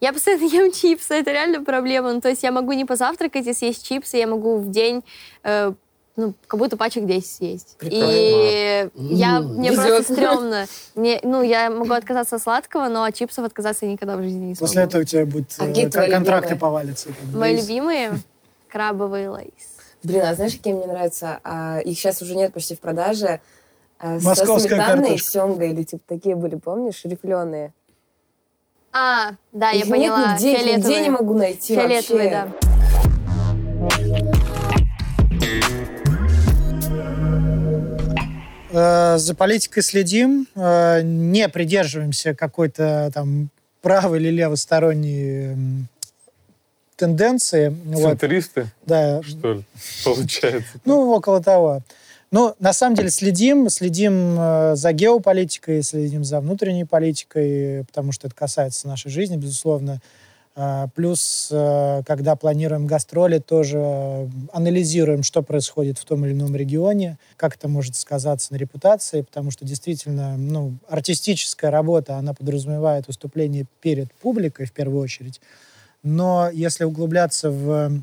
Я постоянно ем чипсы, это реально проблема. Ну, то есть я могу не позавтракать и съесть чипсы, я могу в день э, ну, как будто пачек 10 съесть. И я, мне Везет. просто стрёмно. Мне, ну, я могу отказаться от сладкого, но от чипсов отказаться я никогда в жизни не смогу. После этого у тебя будут А э, контракты любимые? повалятся. Мои любимые крабовые лейс. Блин, а знаешь, какие мне нравятся? А, их сейчас уже нет почти в продаже. А, Московская со сметаной и картошка. семгой, или типа такие были, помнишь, рифленые? А, да, я Их поняла. Нет нигде, их нигде Фиолетовые. не могу найти Фиолетовые, вообще. да. За политикой следим, э, не придерживаемся какой-то там правой или левосторонней тенденции. Вот, Центристы, да, что ли, получается? ну, около того. Ну, на самом деле следим, следим э, за геополитикой, следим за внутренней политикой, потому что это касается нашей жизни, безусловно. А, плюс, э, когда планируем гастроли, тоже анализируем, что происходит в том или ином регионе, как это может сказаться на репутации, потому что действительно ну, артистическая работа, она подразумевает выступление перед публикой в первую очередь. Но если углубляться в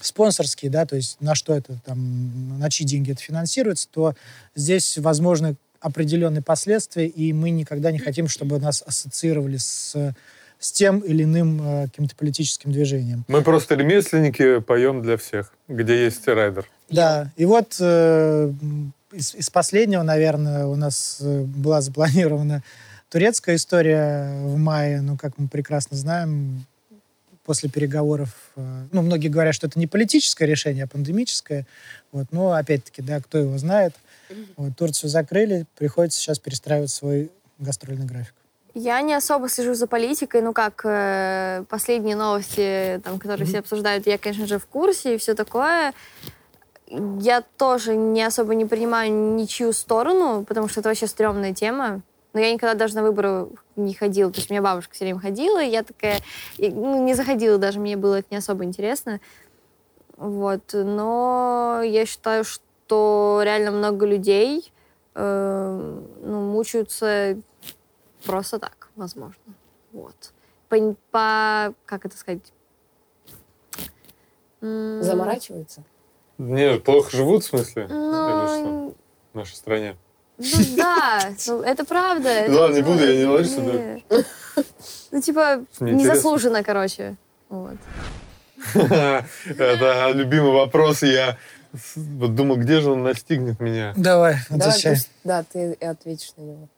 спонсорские, да, то есть на что это там, на чьи деньги это финансируется, то здесь возможны определенные последствия, и мы никогда не хотим, чтобы нас ассоциировали с с тем или иным э, каким-то политическим движением. Мы просто ремесленники поем для всех, где есть райдер. Да, и вот э, из, из последнего, наверное, у нас э, была запланирована турецкая история в мае, но, как мы прекрасно знаем, после переговоров, э, ну, многие говорят, что это не политическое решение, а пандемическое, вот, но, опять-таки, да, кто его знает, вот, Турцию закрыли, приходится сейчас перестраивать свой гастрольный график. Я не особо слежу за политикой, ну как э, последние новости, там, которые mm-hmm. все обсуждают, я, конечно же, в курсе и все такое. Я тоже не особо не принимаю ничью сторону, потому что это вообще стрёмная тема. Но я никогда даже на выборы не ходила. То есть у меня бабушка все время ходила, и я такая... И, ну, не заходила даже, мне было это не особо интересно. Вот. Но я считаю, что реально много людей э, ну, мучаются Просто так, возможно. Вот. По, по как это сказать? Заморачиваются? Не, плохо живут, в смысле? Ну, В нашей стране. Ну да, ну, это правда. Ладно, не буду, я не лажу сюда. Ну, типа, незаслуженно, короче. Вот. Это любимый вопрос. Я вот думал, где же он настигнет меня. Давай, отвечай. Да, ты ответишь на него.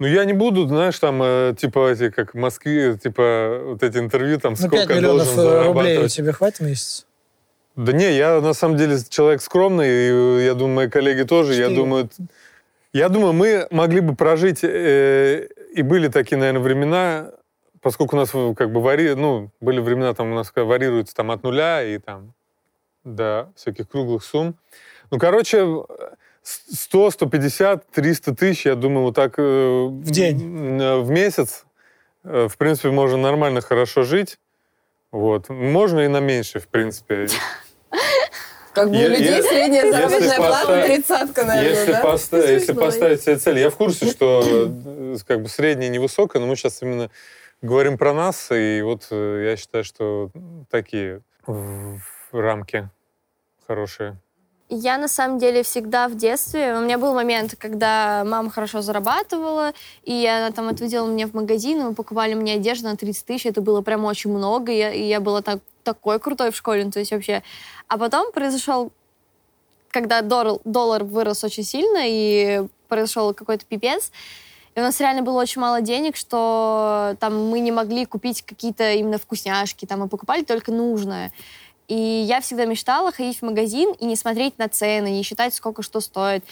Ну, я не буду, знаешь, там, э, типа, эти, как в Москве, типа, вот эти интервью, там, ну, сколько 5 миллионов должен э, рублей тебе хватит в месяц? Да не, я на самом деле человек скромный, и я думаю, мои коллеги тоже, Что? я думаю... Я думаю, мы могли бы прожить, э, и были такие, наверное, времена, поскольку у нас как бы вари, ну, были времена, там у нас варьируется там от нуля и там до всяких круглых сумм. Ну, короче, 100, 150, 300 тысяч, я думаю, вот так... Э, в день? Э, в месяц. Э, в принципе, можно нормально, хорошо жить. Вот. Можно и на меньше, в принципе. Как бы у людей средняя заработная плата тридцатка, наверное, если да? Если поставить себе цель, я в курсе, что как бы средняя невысокая, но мы сейчас именно говорим про нас, и вот я считаю, что такие рамки хорошие. Я на самом деле всегда в детстве. У меня был момент, когда мама хорошо зарабатывала, и она там отводила меня в магазин, и мы покупали мне одежду на 30 тысяч. Это было прям очень много, и я, и я была так, такой крутой в школе, ну, то есть вообще. А потом произошел, когда доллар, доллар вырос очень сильно, и произошел какой-то пипец, и у нас реально было очень мало денег, что там мы не могли купить какие-то именно вкусняшки, там мы покупали только нужное. И я всегда мечтала ходить в магазин и не смотреть на цены, не считать, сколько что стоит.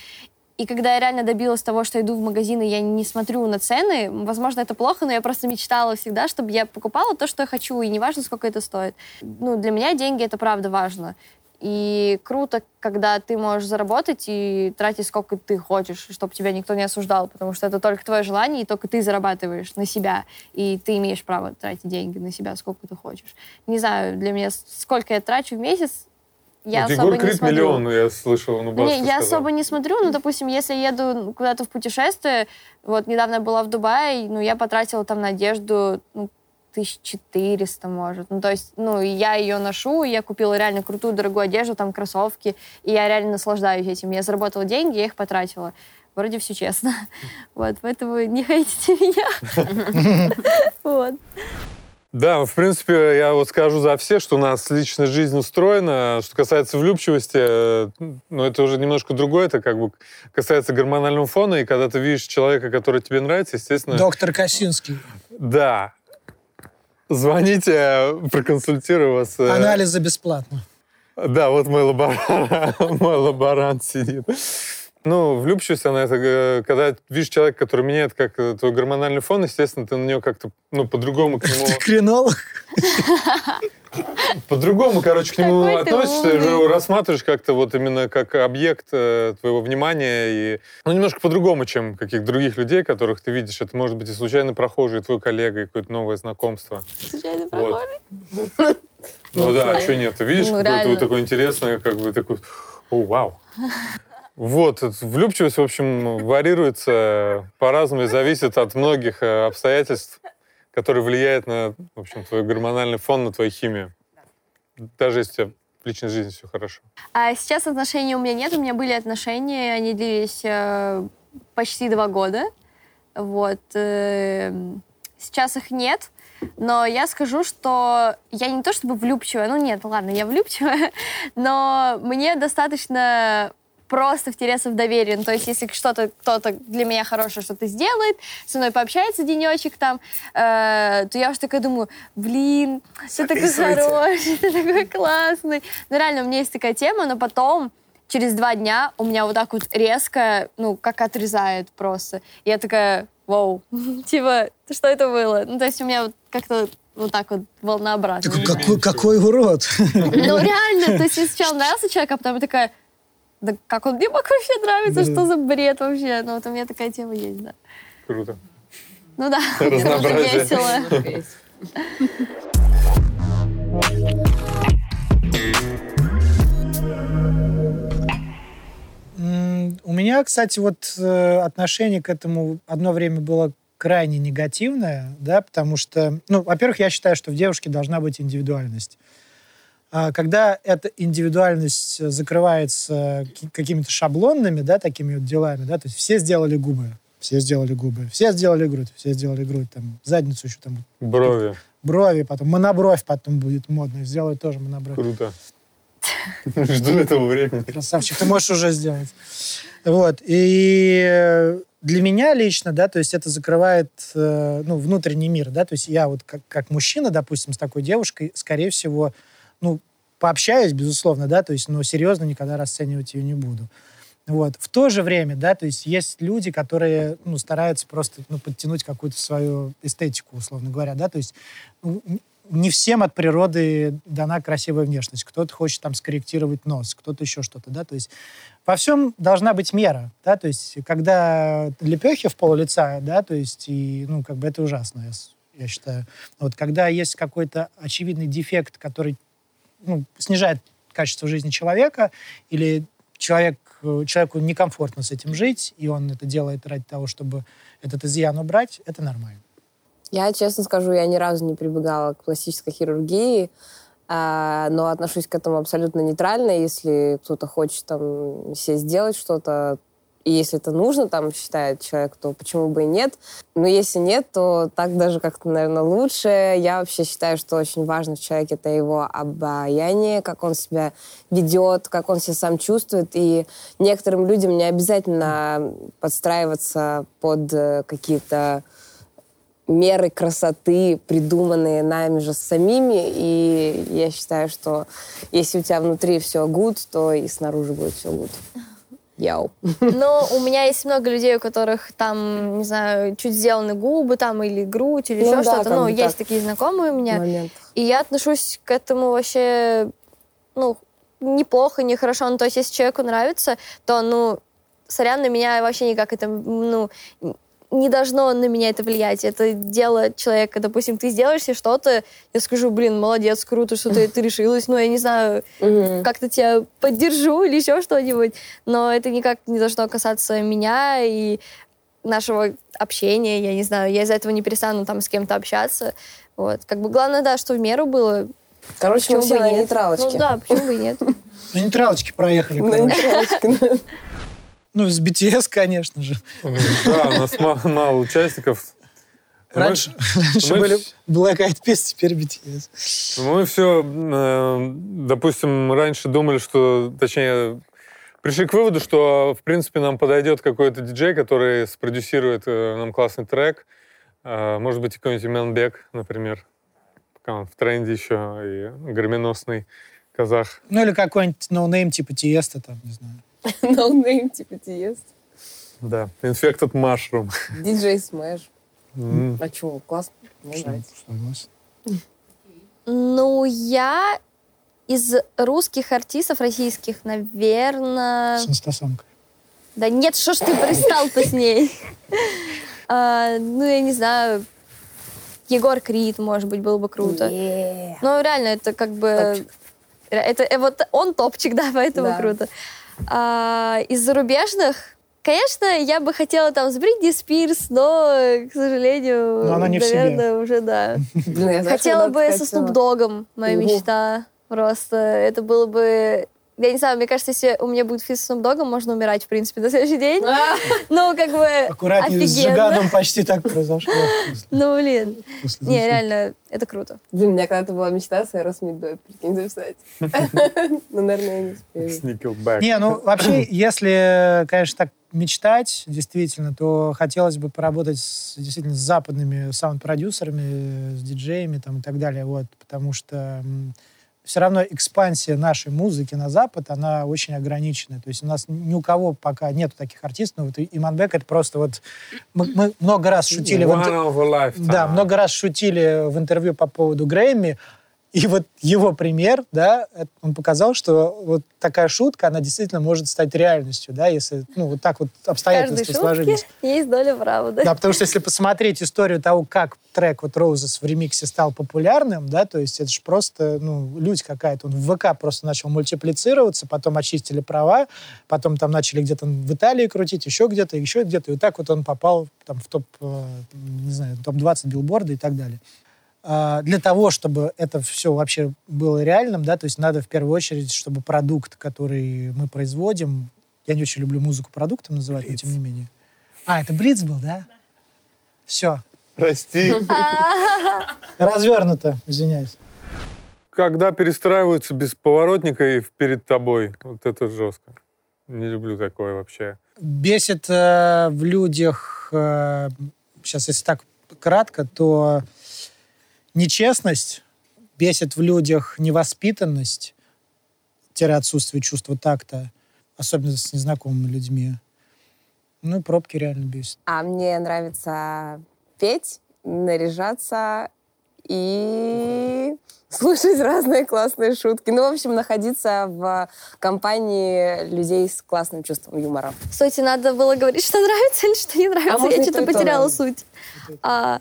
И когда я реально добилась того, что иду в магазин, и я не смотрю на цены, возможно, это плохо, но я просто мечтала всегда, чтобы я покупала то, что я хочу, и неважно, сколько это стоит. Ну, для меня деньги — это правда важно. И круто, когда ты можешь заработать и тратить сколько ты хочешь, чтобы тебя никто не осуждал, потому что это только твое желание, и только ты зарабатываешь на себя, и ты имеешь право тратить деньги на себя, сколько ты хочешь. Не знаю, для меня сколько я трачу в месяц, я вот особо Егор не смотрю. миллион, я слышал, ну, Не, я сказал. особо не смотрю, ну, допустим, если я еду куда-то в путешествие, вот недавно я была в Дубае, ну, я потратила там на одежду, ну, 1400, может. Ну, то есть, ну, я ее ношу, я купила реально крутую, дорогую одежду, там, кроссовки, и я реально наслаждаюсь этим. Я заработала деньги, я их потратила. Вроде все честно. Вот, поэтому не хейтите меня. Вот. Да, в принципе, я вот скажу за все, что у нас личная жизнь устроена. Что касается влюбчивости, э, ну, это уже немножко другое. Это как бы касается гормонального фона. И когда ты видишь человека, который тебе нравится, естественно... Доктор Косинский. Да. Звоните, проконсультирую вас. Э. Анализы бесплатно. Да, вот мой лаборант, мой лаборант сидит. Ну, влюбчивость, она это, э, когда видишь человека, который меняет как э, твой гормональный фон, естественно, ты на него как-то, ну, по-другому к нему... Ты кринолог? по-другому, короче, к нему относишься, рассматриваешь как-то вот именно как объект э, твоего внимания, и, ну, немножко по-другому, чем каких других людей, которых ты видишь. Это может быть и случайный прохожий, и твой коллега, и какое-то новое знакомство. Случайно прохожий? Ну да, что нет, ты видишь Ну, какое-то вот такое интересное, как бы такой, о, вау. Вот, влюбчивость, в общем, варьируется по-разному и зависит от многих э, обстоятельств, которые влияют на, в общем, твой гормональный фон, на твою химию. Даже если в личной жизни все хорошо. А сейчас отношений у меня нет. У меня были отношения, они длились э, почти два года. Вот. э, сейчас их нет. Но я скажу, что я не то чтобы влюбчивая, ну нет, ладно, я влюбчивая, но мне достаточно просто втереться в доверие. Ну, то есть, если что-то кто-то для меня хорошее что-то сделает, со мной пообщается денечек там, э, то я уже такая думаю, блин, ты такой хороший, ты такой классный. Ну, реально, у меня есть такая тема, но потом через два дня у меня вот так вот резко, ну, как отрезает просто. Я такая, вау, типа, что это было? Ну, то есть у меня вот как-то вот так вот волнообразно. Такой, какой, какой урод. Ну, реально, то есть сначала нравился человек, а потом я такая, да как он мне мог вообще нравиться, что за бред вообще? Ну, вот у меня такая тема есть, да. Круто. Ну да, это уже Разнообразие. весело. У меня, кстати, вот э, отношение к этому одно время было крайне негативное, да, потому что, ну, во-первых, я считаю, что в девушке должна быть индивидуальность. А Когда эта индивидуальность э, закрывается ки- какими-то шаблонными, да, такими вот делами, да, то есть все сделали губы, все сделали губы, все сделали грудь, все сделали грудь, там, задницу еще там, Брови. брови потом, монобровь потом будет модно, сделают тоже монобровь. Круто. Жду этого времени. Красавчик, ты можешь уже сделать. Вот. И э, для меня лично, да, то есть это закрывает, э, ну, внутренний мир, да, то есть я вот как, как мужчина, допустим, с такой девушкой, скорее всего, ну, пообщаюсь, безусловно, да, то есть, но серьезно никогда расценивать ее не буду. Вот. В то же время, да, то есть есть люди, которые, ну, стараются просто, ну, подтянуть какую-то свою эстетику, условно говоря, да, то есть ну, не всем от природы дана красивая внешность. Кто-то хочет там скорректировать нос, кто-то еще что-то, да, то есть во всем должна быть мера, да, то есть когда лепехи в пол лица, да, то есть и, ну, как бы это ужасно, я, я считаю. Вот когда есть какой-то очевидный дефект, который ну, снижает качество жизни человека, или человек, э, человеку некомфортно с этим жить, и он это делает ради того, чтобы этот изъян убрать, это нормально. Я, честно скажу, я ни разу не прибегала к пластической хирургии, а, но отношусь к этому абсолютно нейтрально. Если кто-то хочет там себе сделать что-то, и если это нужно, там, считает человек, то почему бы и нет. Но если нет, то так даже как-то, наверное, лучше. Я вообще считаю, что очень важно в человеке это его обаяние, как он себя ведет, как он себя сам чувствует. И некоторым людям не обязательно подстраиваться под э, какие-то меры красоты, придуманные нами же самими. И я считаю, что если у тебя внутри все good, то и снаружи будет все good. Яу. Но у меня есть много людей, у которых там, не знаю, чуть сделаны губы там или грудь или Ну еще да, что-то. Ну, есть так. такие знакомые у меня. Момент. И я отношусь к этому вообще, ну, неплохо, нехорошо. Ну, то есть, если человеку нравится, то, ну, сорян, на меня вообще никак это, ну, не должно на меня это влиять. Это дело человека. Допустим, ты сделаешь себе что-то, я скажу, блин, молодец, круто, что ты, ты решилась. Ну, я не знаю, Мгм. как-то тебя поддержу или еще что-нибудь. Но это никак не должно касаться меня и нашего общения. Я не знаю, я из-за этого не перестану там с кем-то общаться. Вот. Как бы главное, да, что в меру было. Короче, мы Почему все бы на и нет? нейтралочке. Ну да, почему бы и нет. На нейтралочке проехали. На нейтралочке. Ну, с BTS, конечно же. Да, у нас ма- мало участников. Раньше, раньше мы были Black Eyed Peas, теперь BTS. Мы все, допустим, раньше думали, что, точнее, пришли к выводу, что, в принципе, нам подойдет какой-то диджей, который спродюсирует э, нам классный трек. Э, Может быть, какой-нибудь Иманбек, например. Пока он в тренде еще, и грэмминосный казах. Ну, или какой-нибудь no name типа Тиесто, там, не знаю. No name, типа, Тиесто. Да, Infected Mushroom. Диджей Смэш. А чего, классно. Мне нравится. Ну, я из русских артистов, российских, наверное... С инстасамкой. Да нет, что ж ты пристал-то с ней? А, ну, я не знаю, Егор Крид, может быть, было бы круто. Yeah. Ну, реально, это как бы... Топчик. Это, э, вот он топчик, да, поэтому Да. круто. А, из зарубежных, конечно, я бы хотела там с Бритни Спирс, но, к сожалению, Но она не наверное, уже да. Знаешь, Хотела бы со Dogg'ом, моя мечта. Просто это было бы... Я не знаю, мне кажется, если у меня будет feat с Dogg'ом, можно умирать, в принципе, на следующий день. Ну, как бы Аккуратнее, с. Джиганом почти так произошло. Ну, блин. Не, реально, это круто. Блин, у меня когда-то была мечта с Aerosmith дуэт, прикинь, записать. Ну, наверное, я не успею. С Nickelback. Не, ну вообще, если, конечно, так мечтать, действительно, то хотелось бы поработать с, действительно с западными саунд-продюсерами, с диджеями там, и так далее, вот, потому что все равно экспансия нашей музыки на Запад, она очень ограничена. То есть у нас ни у кого пока нету таких артистов. Ну, вот Иманбек это просто вот... Мы, мы много раз шутили... в One lifetime. Да, много раз шутили в интервью по поводу Грэмми, и вот его пример, да, это- он показал, что вот такая шутка, она действительно может стать реальностью, да, если, ну, вот так вот обстоятельства сложились. есть доля правды. Да, потому что если посмотреть историю того, как трек вот Roses в ремиксе стал популярным, да, то есть это же просто, ну, людь какая-то. Он в ВК просто начал мультиплицироваться, потом очистили права, потом там начали где-то в Италии крутить, еще где-то, еще где-то. И вот так вот он попал там в топ, э, не знаю, топ-20 билборда и так далее. А, Для того, чтобы это все вообще было реальным, да, то есть надо в первую очередь, чтобы продукт, который мы производим, я не очень люблю музыку продуктом называть, но тем не менее. А, это Блиц был, да? Все. Прости. Развернуто, извиняюсь. Когда перестраиваются без поворотника и перед тобой, вот это жестко. Не люблю такое вообще. Бесит э, в людях, э, сейчас если так кратко, то нечестность, бесит в людях невоспитанность, тире отсутствие чувства такта, особенно с незнакомыми людьми. Ну и пробки реально бесит. А мне нравится петь, наряжаться и слушать разные классные шутки. Ну, в общем, находиться в компании людей с классным чувством юмора. Стойте, надо было говорить, что нравится или что не нравится. А Я что-то потеряла да. суть. А,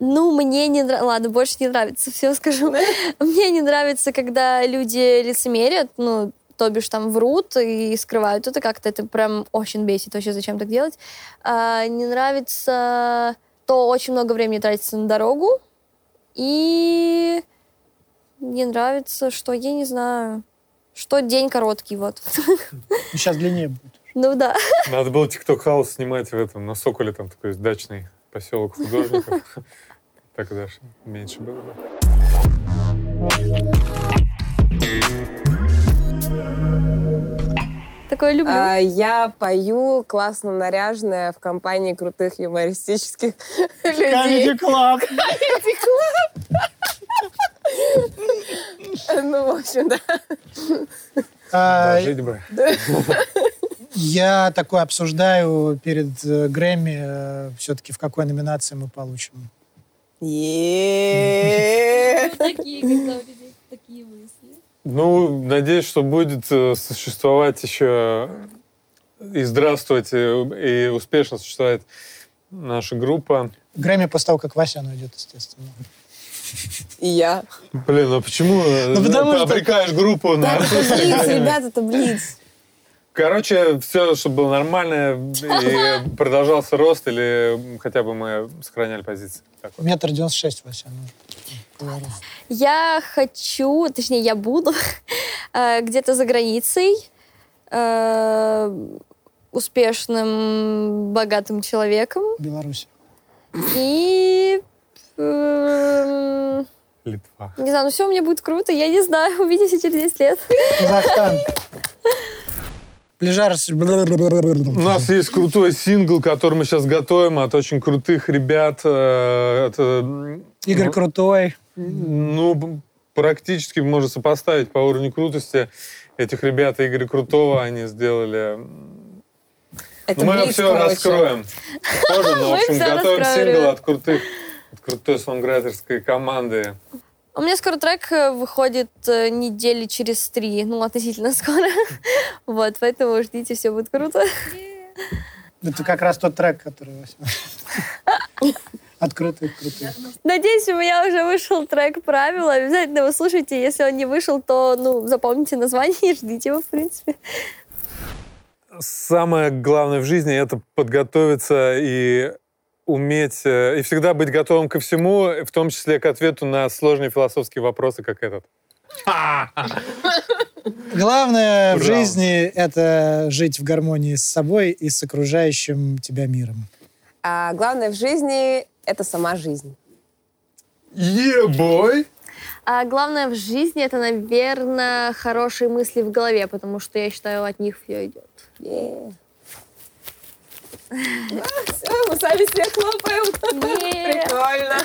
ну, мне не нравится... Ладно, больше не нравится, все скажу. Мне не нравится, когда люди лицемерят, ну, то бишь там врут и скрывают это как-то. Это прям очень бесит вообще, зачем так делать. А, не нравится то очень много времени тратится на дорогу. И не нравится, что, я не знаю, что день короткий, вот. Ну, сейчас длиннее будет. Ну да. Надо было TikTok хаус снимать в этом, на Соколе, там такой дачный поселок художников. Так даже меньше было бы. Такое люблю. А, я пою классно наряженная в компании крутых юмористических людей. Club. Ну, в общем, да. А, Жить бы. Я такое обсуждаю перед э, Грэмми, все-таки в какой номинации мы получим. Е-е-е. Такие, когда у людей такие мысли. Ну, надеюсь, что будет э, существовать еще и здравствовать, и, и успешно существовать наша группа. Грэмми после того, как Васян уйдет, естественно. И я. Блин, а почему э, Ну, потому ты что- обрекаешь группу на Это отсутствие блиц, ребята, это блиц. Короче, все, чтобы было нормально, и продолжался рост, или хотя бы мы сохраняли позиции. Метр девяносто шесть Васян. Я хочу, точнее, я буду э, где-то за границей э, успешным, богатым человеком. Беларусь. И... эм, Литва. не знаю, ну все у меня будет круто. Я не знаю, увидимся через 10 лет. Казахстан. У нас есть крутой сингл, который мы сейчас готовим от очень крутых ребят. Э, Это, Игорь ну, Крутой. Ну, практически можно сопоставить по уровню крутости этих ребят и Игоря Крутого. Они сделали... Это Ну, мы блиц, все короче. раскроем позже, но, в Мы общем, готовим раскроем, сингл от крутых, от крутой сонграйтерской команды. У меня скоро трек э, выходит э, недели через три, ну, относительно скоро. Вот, поэтому ждите, все будет круто. Это как раз тот трек, который. Открытый, крутой. Надеюсь, у меня уже вышел трек «Правила». Обязательно его слушайте. Если он не вышел, то, ну, запомните название и ждите его, в принципе. Самое главное в жизни — это подготовиться и уметь, э, и всегда быть готовым ко всему, в том числе к ответу на сложные философские вопросы, как этот. Главное в жизни — это жить в гармонии с собой и с окружающим тебя миром. А главное в жизни — это сама жизнь. Е-бой! А главное в жизни — это, наверное, хорошие мысли в голове, потому что я считаю, от них все идет. Е. Все, мы сами себе хлопаем. Прикольно.